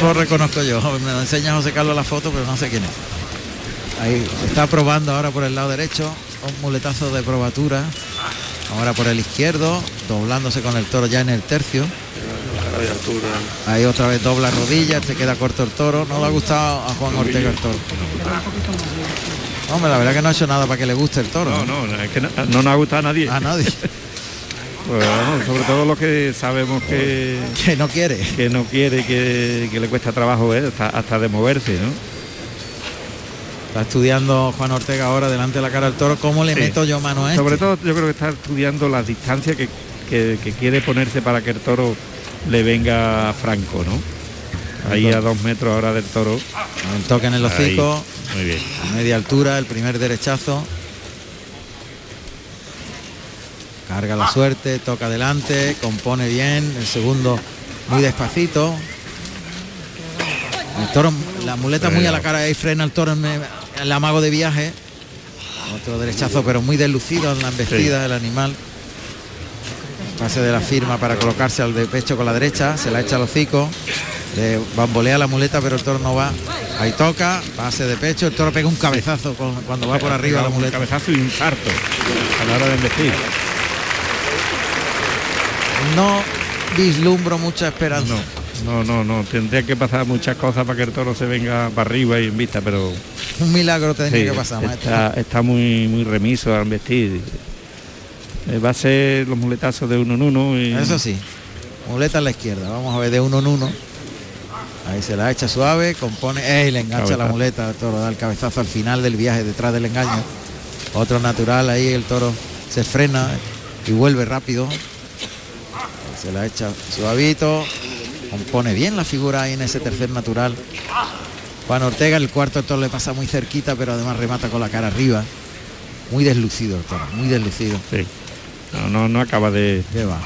lo reconozco yo. Me lo enseña José Carlos la foto, pero no sé quién es. Ahí está probando ahora por el lado derecho. Un muletazo de probatura. Ahora por el izquierdo, doblándose con el toro ya en el tercio. Ahí otra vez dobla rodillas, se queda corto el toro. No le ha gustado a Juan Ortega el toro. Hombre, la verdad que no ha hecho nada para que le guste el toro. No, no, no, es que no, no nos ha gustado a nadie. A nadie. Pues, vamos, sobre todo los que sabemos que, que no quiere. que no quiere, que, que le cuesta trabajo, ¿eh? hasta, hasta de moverse, ¿no? Está estudiando Juan Ortega ahora delante de la cara del toro. ¿Cómo le Sí. meto yo mano a este? Sobre todo yo creo que está estudiando las distancias que, que- que quiere ponerse para que el toro le venga franco, ¿no? Ahí a dos metros ahora del toro. Un toque en el hocico. Ahí, Muy bien. a media altura, el primer derechazo. Carga la suerte, toca adelante, compone bien, el segundo muy despacito. El toro, la muleta muy a la cara y frena el toro en el amago de viaje. Otro derechazo, pero muy deslucido en la embestida del animal. Pase de la firma para colocarse al de pecho con la derecha, se la echa al hocico, le bambolea la muleta, pero el toro no va. Ahí toca, pase de pecho, el toro pega un cabezazo con- cuando va por arriba la Un muleta. cabezazo y un sarto a la hora de embestir. No vislumbro mucha esperanza. No, no, no, no. Tendría que pasar muchas cosas para que el toro se venga para arriba y en vista, pero Un milagro tendría sí, que pasar, maestro. está, está muy muy remiso al vestir. Eh, va a ser los muletazos de uno en uno. Y, Eso sí, muleta a la izquierda, vamos a ver de uno en uno. Ahí se la echa suave, compone, ¡ey! le engancha la muleta, el toro da el cabezazo al final del viaje detrás del engaño. Otro natural, ahí el toro se frena y vuelve rápido. Se la echa suavito, compone bien la figura ahí en ese tercer natural. Juan Ortega, el cuarto toro le pasa muy cerquita, pero además remata con la cara arriba. Muy deslucido el toro, muy deslucido. Sí. No, no, no acaba de. ¿Qué va?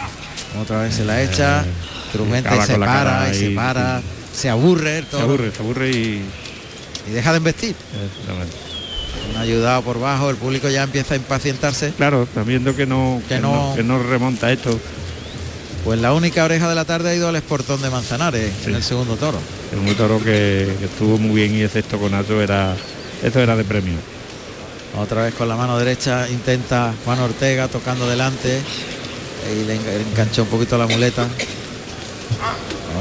Otra vez se la echa, trumenta y se para, y se para, se aburre el Se aburre, se aburre y. y deja de investir. Ayudado por bajo, el público ya empieza a impacientarse. Claro, están viendo que no, Que que no- no, que no remonta esto. Pues la única oreja de la tarde ha ido al esportón de Manzanares Sí. en el segundo toro. Es un toro que, que estuvo muy bien y excepto con Nacho era. Esto era de premio. Otra vez con la mano derecha intenta Juan Ortega tocando delante y le enga- enganchó un poquito la muleta.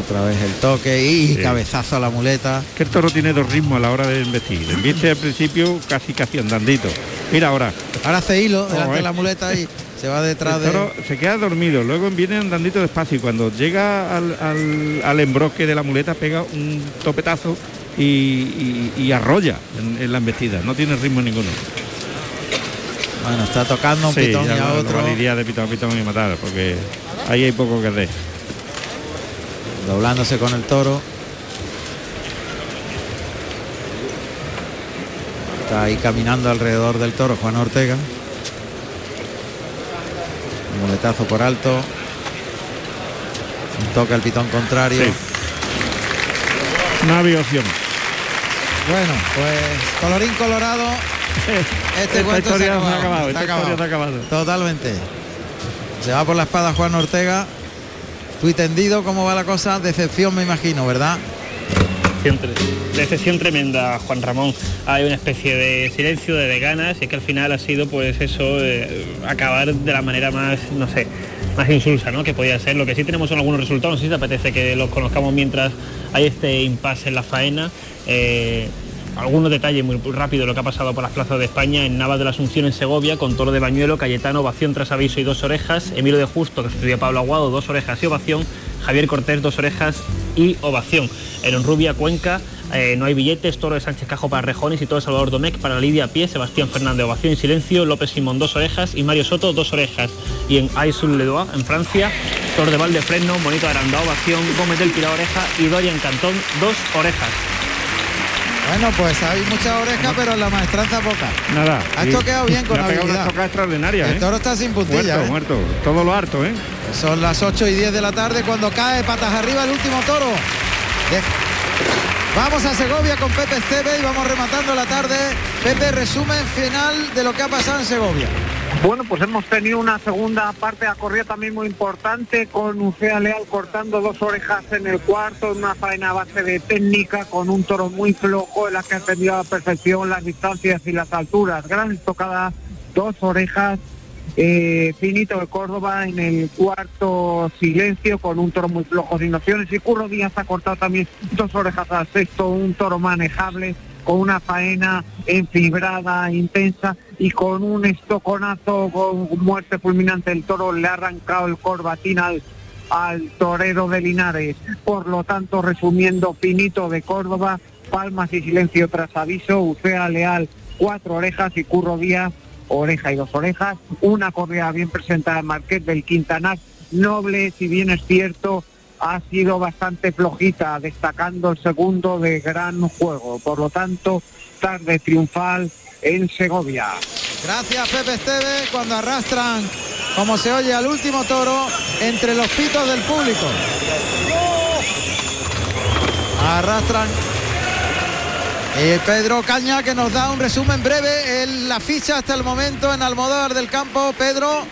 Otra vez el toque y Sí. cabezazo a la muleta. Que el toro tiene dos ritmos a la hora de investir. Embiste al principio casi casi andandito. Mira ahora. Ahora hace hilo delante de la muleta y Se va detrás El de... toro se queda dormido, luego viene andandito despacio y cuando llega al, al- al embroque de la muleta pega un topetazo y, y- y arrolla en, en la embestida, no tiene ritmo ninguno. Bueno, está tocando un Sí, pitón ya y a no- no otro. valiría de pitón a pitón y matar, porque ahí hay poco que hacer. doblándose con el toro. Está ahí caminando alrededor del toro Juan Ortega. Muletazo por alto. Un toque al pitón contrario. Sí. No había opción. Bueno, pues colorín colorado. Este Esta cuento se ha acabado. acabado, se esta ha acabado. ha acabado. Totalmente. Se va por la espada Juan Ortega. Y tendido, ¿cómo va la cosa? Decepción me imagino, ¿verdad? Decepción tre- Decepción tremenda, Juan Ramón. Hay una especie de silencio, de, ganas, y es que al final ha sido pues eso, eh, acabar de la manera más, no sé, más insulsa, ¿no? Que podía ser. Lo que sí tenemos son algunos resultados, si te apetece que los conozcamos mientras hay este impasse en la faena. Eh, algunos detalles muy rápido de lo que ha pasado por las plazas de España en Navas de la Asunción en Segovia con Toro de Bañuelo, Cayetano, ovación tras aviso y dos orejas, Emilio de Justo que sustituyó a Pablo Aguado, dos orejas y ovación, Javier Cortés, dos orejas y ovación. En Rubia, Cuenca, eh, no hay billetes, Toro de Sánchez Cajo para Rejones y Toro de Salvador Domecq para Lidia pie, Sebastián Fernández, ovación y silencio, López Simón, dos orejas y Mario Soto, dos orejas. Y en Aix-sur-le-Doigt, en Francia, Toro de Valdefresno, Monito de Aranda, ovación, Gómez del Pilar, oreja y Dorian Cantón, dos orejas. Bueno, pues hay muchas orejas, pero la maestranza poca. Nada. Ha y- toqueado bien con pegado habilidad. una tocada extraordinaria, El ¿eh? toro está sin puntilla. Muerto, ¿eh? muerto. Todo lo harto, ¿eh? Son las 8 y 10 de la tarde cuando cae patas arriba el último toro. Vamos a Segovia con Pepe Esteve y vamos rematando la tarde. Pepe, resumen final de lo que ha pasado en Segovia. Bueno, pues hemos tenido una segunda parte de corrida también muy importante con Ucea Leal cortando dos orejas en el cuarto, una faena a base de técnica con un toro muy flojo en la que ha atendido a la perfección las distancias y las alturas. Gran estocada, dos orejas. Eh, Finito de Córdoba en el cuarto silencio con un toro muy flojo sin opciones y Curro Díaz ha cortado también dos orejas al sexto, un toro manejable con una faena enfibrada, intensa y con un estoconazo con muerte fulminante el toro le ha arrancado el corbatín al, al torero de Linares. Por lo tanto, resumiendo, Pinito de Córdoba, palmas y silencio tras aviso, Ucea Leal, cuatro orejas y Curro Díaz, oreja y dos orejas, una corrida bien presentada en Marqués del Quintanar, noble, si bien es cierto, ha sido bastante flojita, destacando el segundo de gran juego. Por lo tanto, tarde triunfal en Segovia. Gracias Pepe Esteve cuando arrastran, como se oye al último toro, entre los pitos del público. Arrastran. Y Pedro Caña que nos da un resumen breve en la ficha hasta el momento en Almodóvar del Campo. Pedro.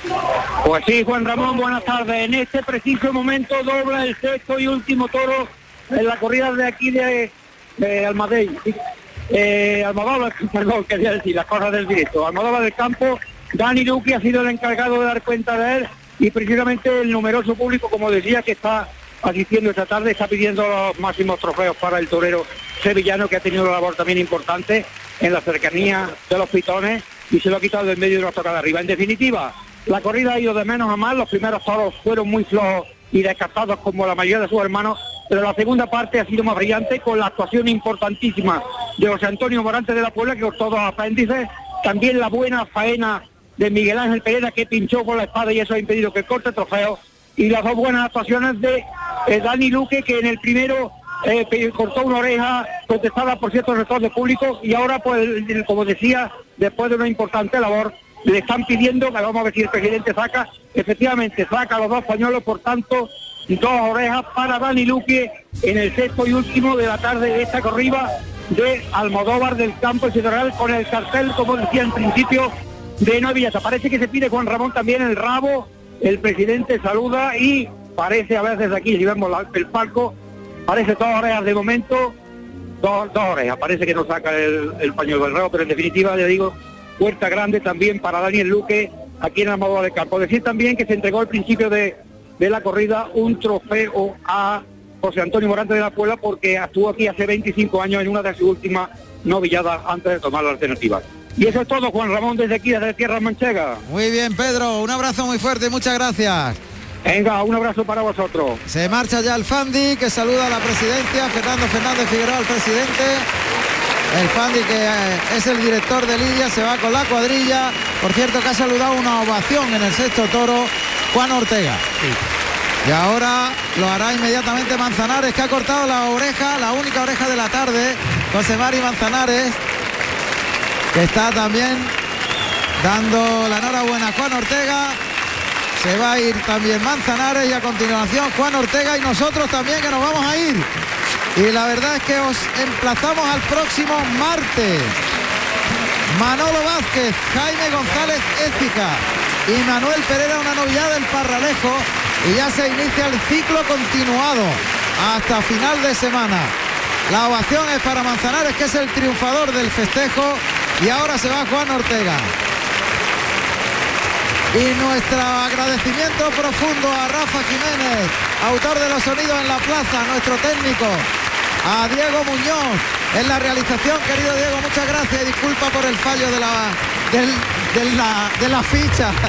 Pues sí, Juan Ramón, buenas tardes. En este preciso momento dobla el sexto y último toro en la corrida de aquí de, de Almadey. Eh, Almodóvar, perdón, quería decir, las cosas del directo. Almodóvar del campo, Dani Luque ha sido el encargado de dar cuenta de él y precisamente el numeroso público, como decía, que está asistiendo esta tarde, está pidiendo los máximos trofeos para el torero sevillano que ha tenido una labor también importante en la cercanía de los pitones y se lo ha quitado en medio de la tocada arriba. En definitiva, la corrida ha ido de menos a más, los primeros toros fueron muy flojos y descartados como la mayoría de sus hermanos, pero la segunda parte ha sido más brillante con la actuación importantísima de José Antonio Morante de la Puebla, que cortó dos apéndices, también la buena faena de Miguel Ángel Pereira, que pinchó con la espada y eso ha impedido que corte trofeo, y las dos buenas actuaciones de eh, Dani Luque, que en el primero eh, cortó una oreja contestada por ciertos rectores de público y ahora, pues, como decía, después de una importante labor, le están pidiendo, que vamos a ver si el presidente saca, efectivamente saca los dos pañuelos, por tanto, dos orejas para Dani Luque en el sexto y último de la tarde de esta corrida de Almodóvar del Campo Ciudadal con el cartel, como decía en principio, de no Villata. Parece que se pide Juan Ramón también el rabo, el presidente saluda y parece a veces aquí, si vemos el palco, parece dos orejas de momento, dos, dos orejas, parece que no saca el, el pañuelo del rabo, pero en definitiva le digo, puerta grande también para Daniel Luque aquí en la moda de campo. Decir también que se entregó al principio de, de la corrida un trofeo a José Antonio Morante de la Puebla porque actuó aquí hace 25 años en una de sus últimas novilladas antes de tomar la alternativa. Y eso es todo, Juan Ramón, desde aquí, desde Tierra Manchega. Muy bien, Pedro, un abrazo muy fuerte, muchas gracias. Venga, un abrazo para vosotros. Se marcha ya el Fandi, que saluda a la presidencia, Fernando Fernández Figueroa, el presidente. El Fandi, que eh, es el director de Lidia, se va con la cuadrilla. Por cierto, que ha saludado una ovación en el sexto toro, Juan Ortega. Y ahora lo hará inmediatamente Manzanares, que ha cortado la oreja, la única oreja de la tarde, José Mari Manzanares, que está también dando la enhorabuena a Juan Ortega. Se va a ir también Manzanares y a continuación Juan Ortega y nosotros también que nos vamos a ir. Y la verdad es que os emplazamos al próximo martes. Manolo Vázquez, Jaime González Écija y Manuel Pereira, una novedad del Parralejo. Y ya se inicia el ciclo continuado hasta final de semana. La ovación es para Manzanares, que es el triunfador del festejo. Y ahora se va Juan Ortega. Y nuestro agradecimiento profundo a Rafa Jiménez, autor de los sonidos en la plaza, nuestro técnico, a Diego Muñoz en la realización, querido Diego, muchas gracias y disculpa por el fallo de la, del- de la, de la ficha.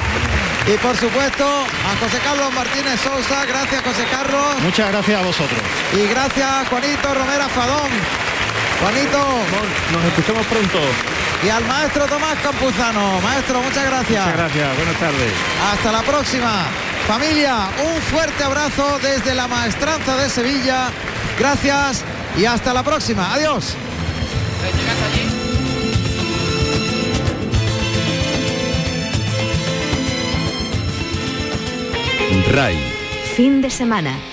Y por supuesto a José Carlos Martínez Sousa, gracias José Carlos. Muchas gracias a vosotros. Y gracias Juanito Romera Fadón. Juanito. Nos escuchamos pronto. Y al maestro Tomás Campuzano. Maestro, muchas gracias. Muchas gracias, buenas tardes. Hasta la próxima. Familia, un fuerte abrazo desde la maestranza de Sevilla. Gracias y hasta la próxima. Adiós. RAI. Fin de semana.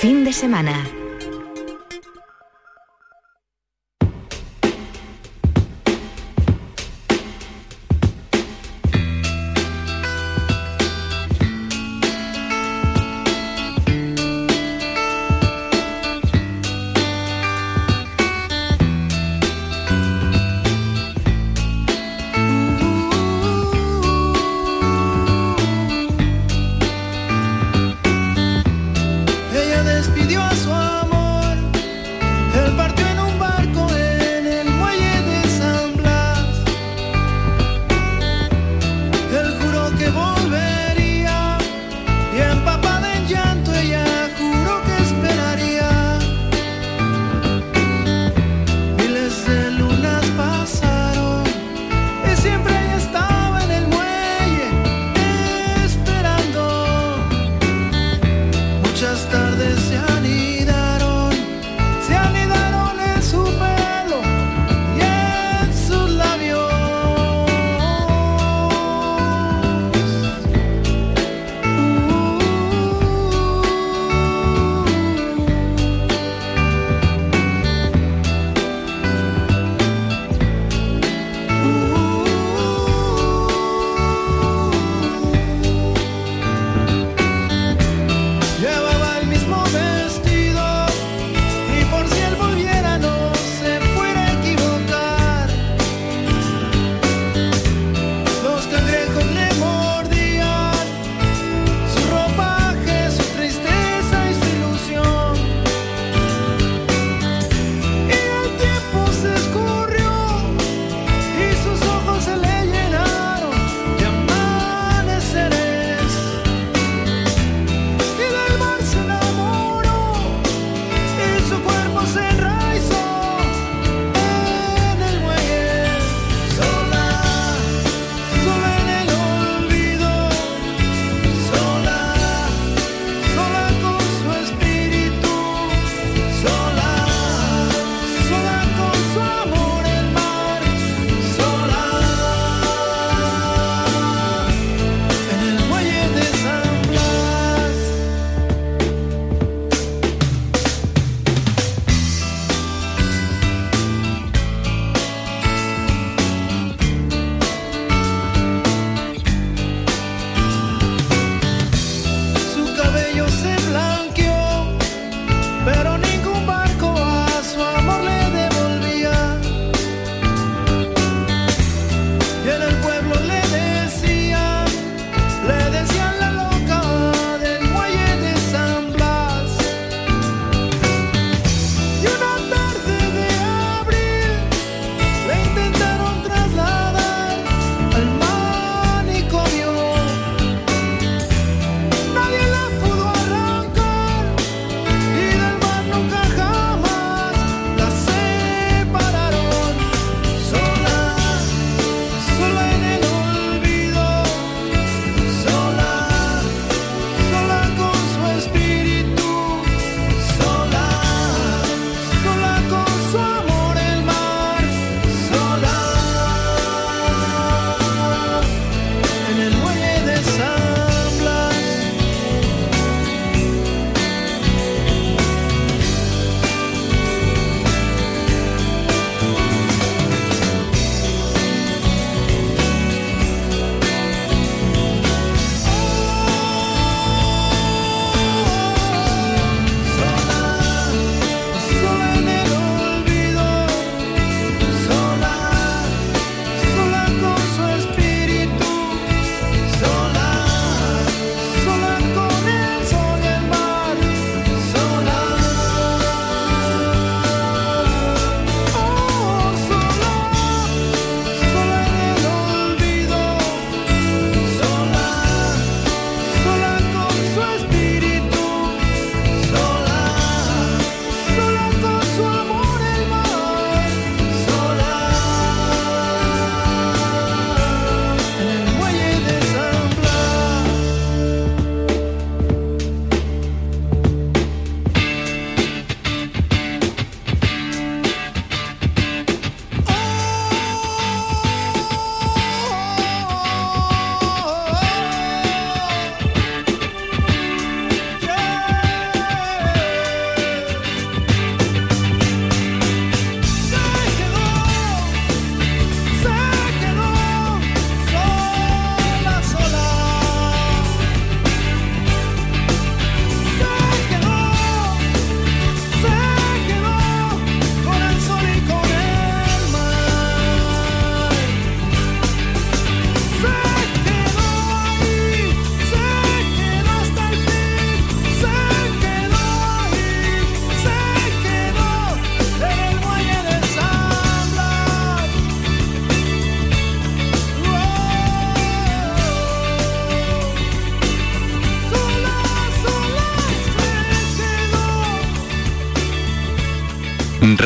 fin de semana.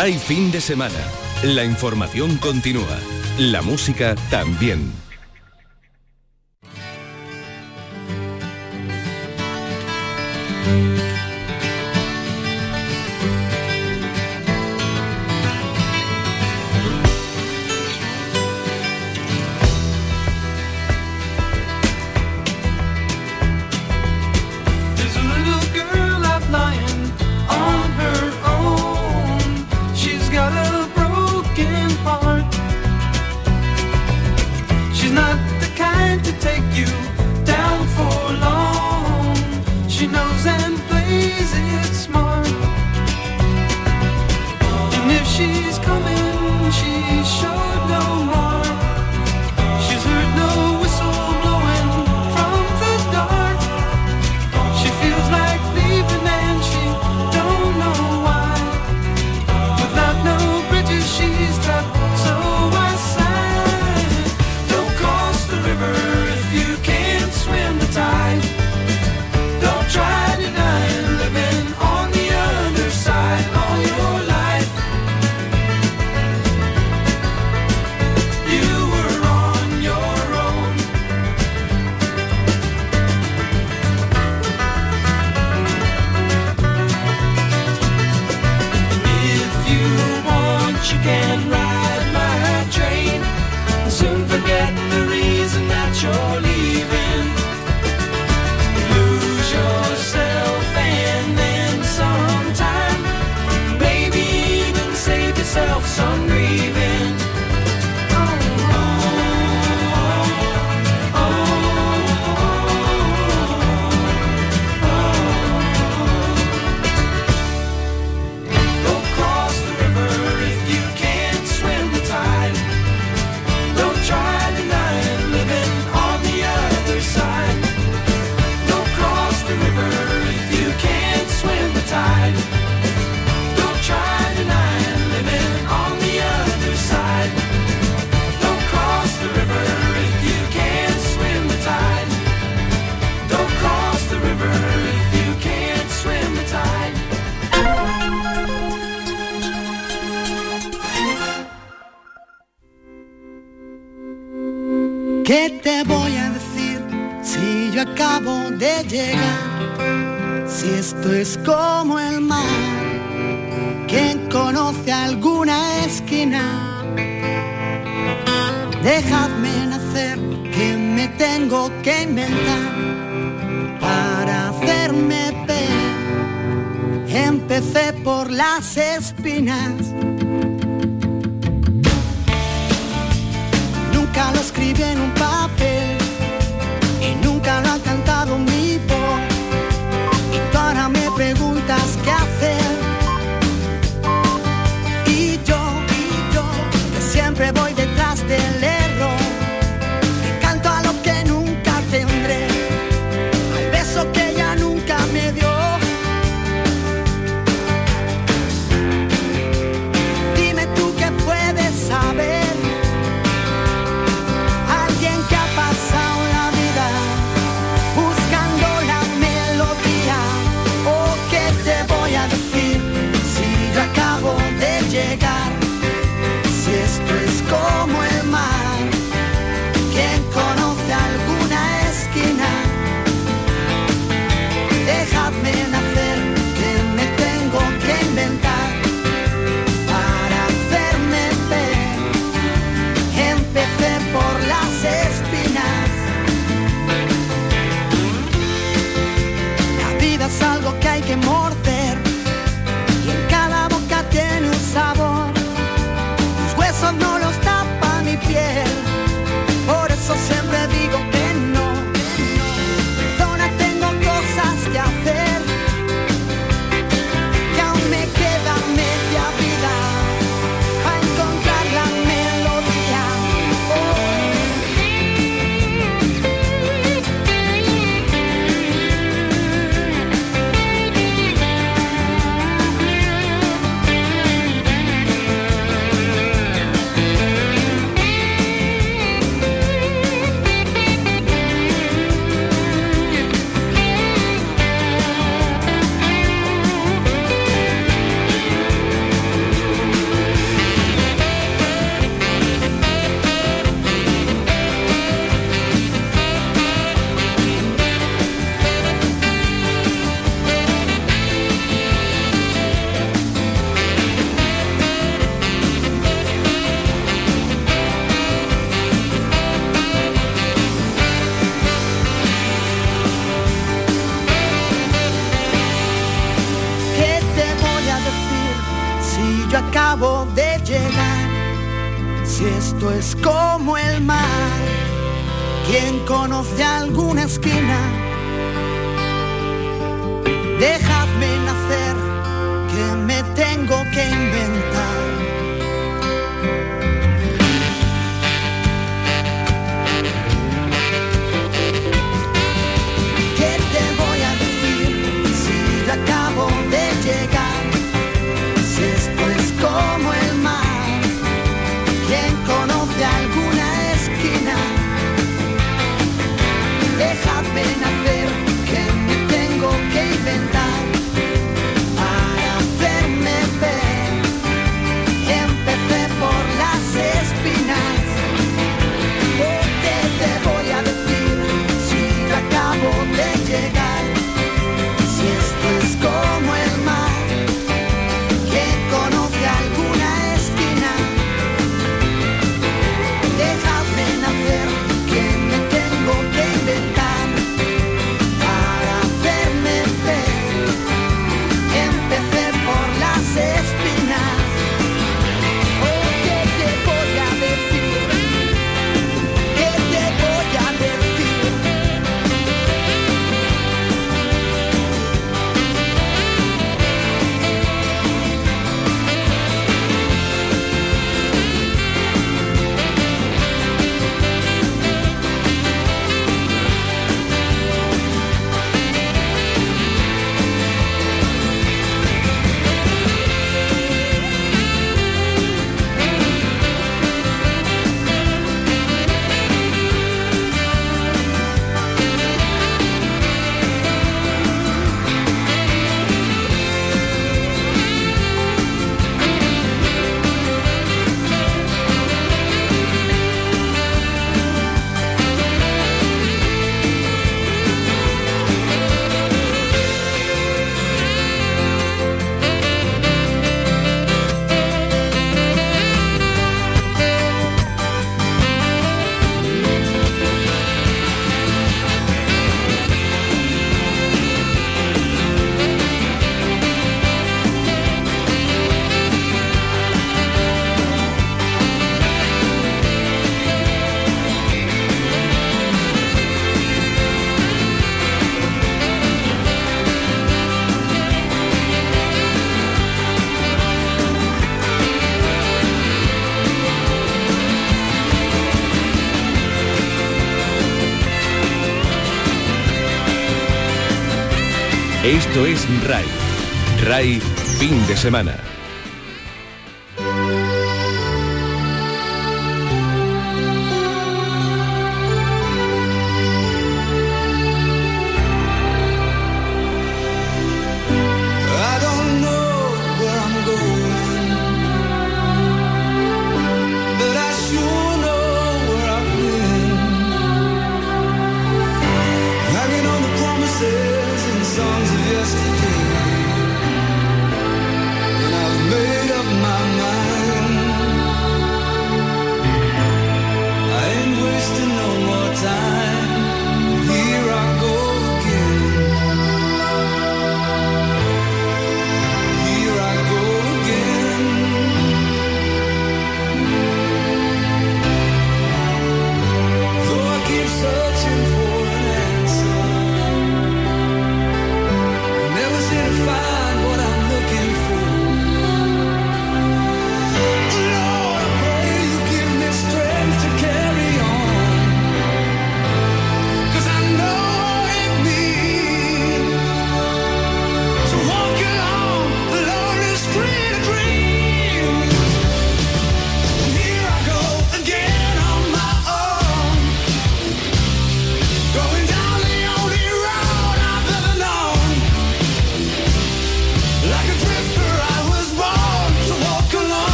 Trae fin de semana. La información continúa. La música también. Esto es RAI. RAI fin de semana.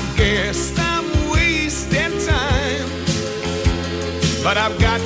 I guess I'm wasting time, but I've got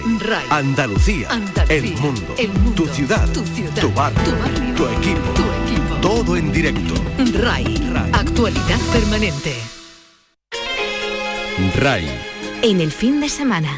RAI, Andalucía, El, mundo. tu ciudad, tu, barrio. tu, equipo. todo en directo. RAI. RAI, actualidad permanente. RAI. En el fin de semana.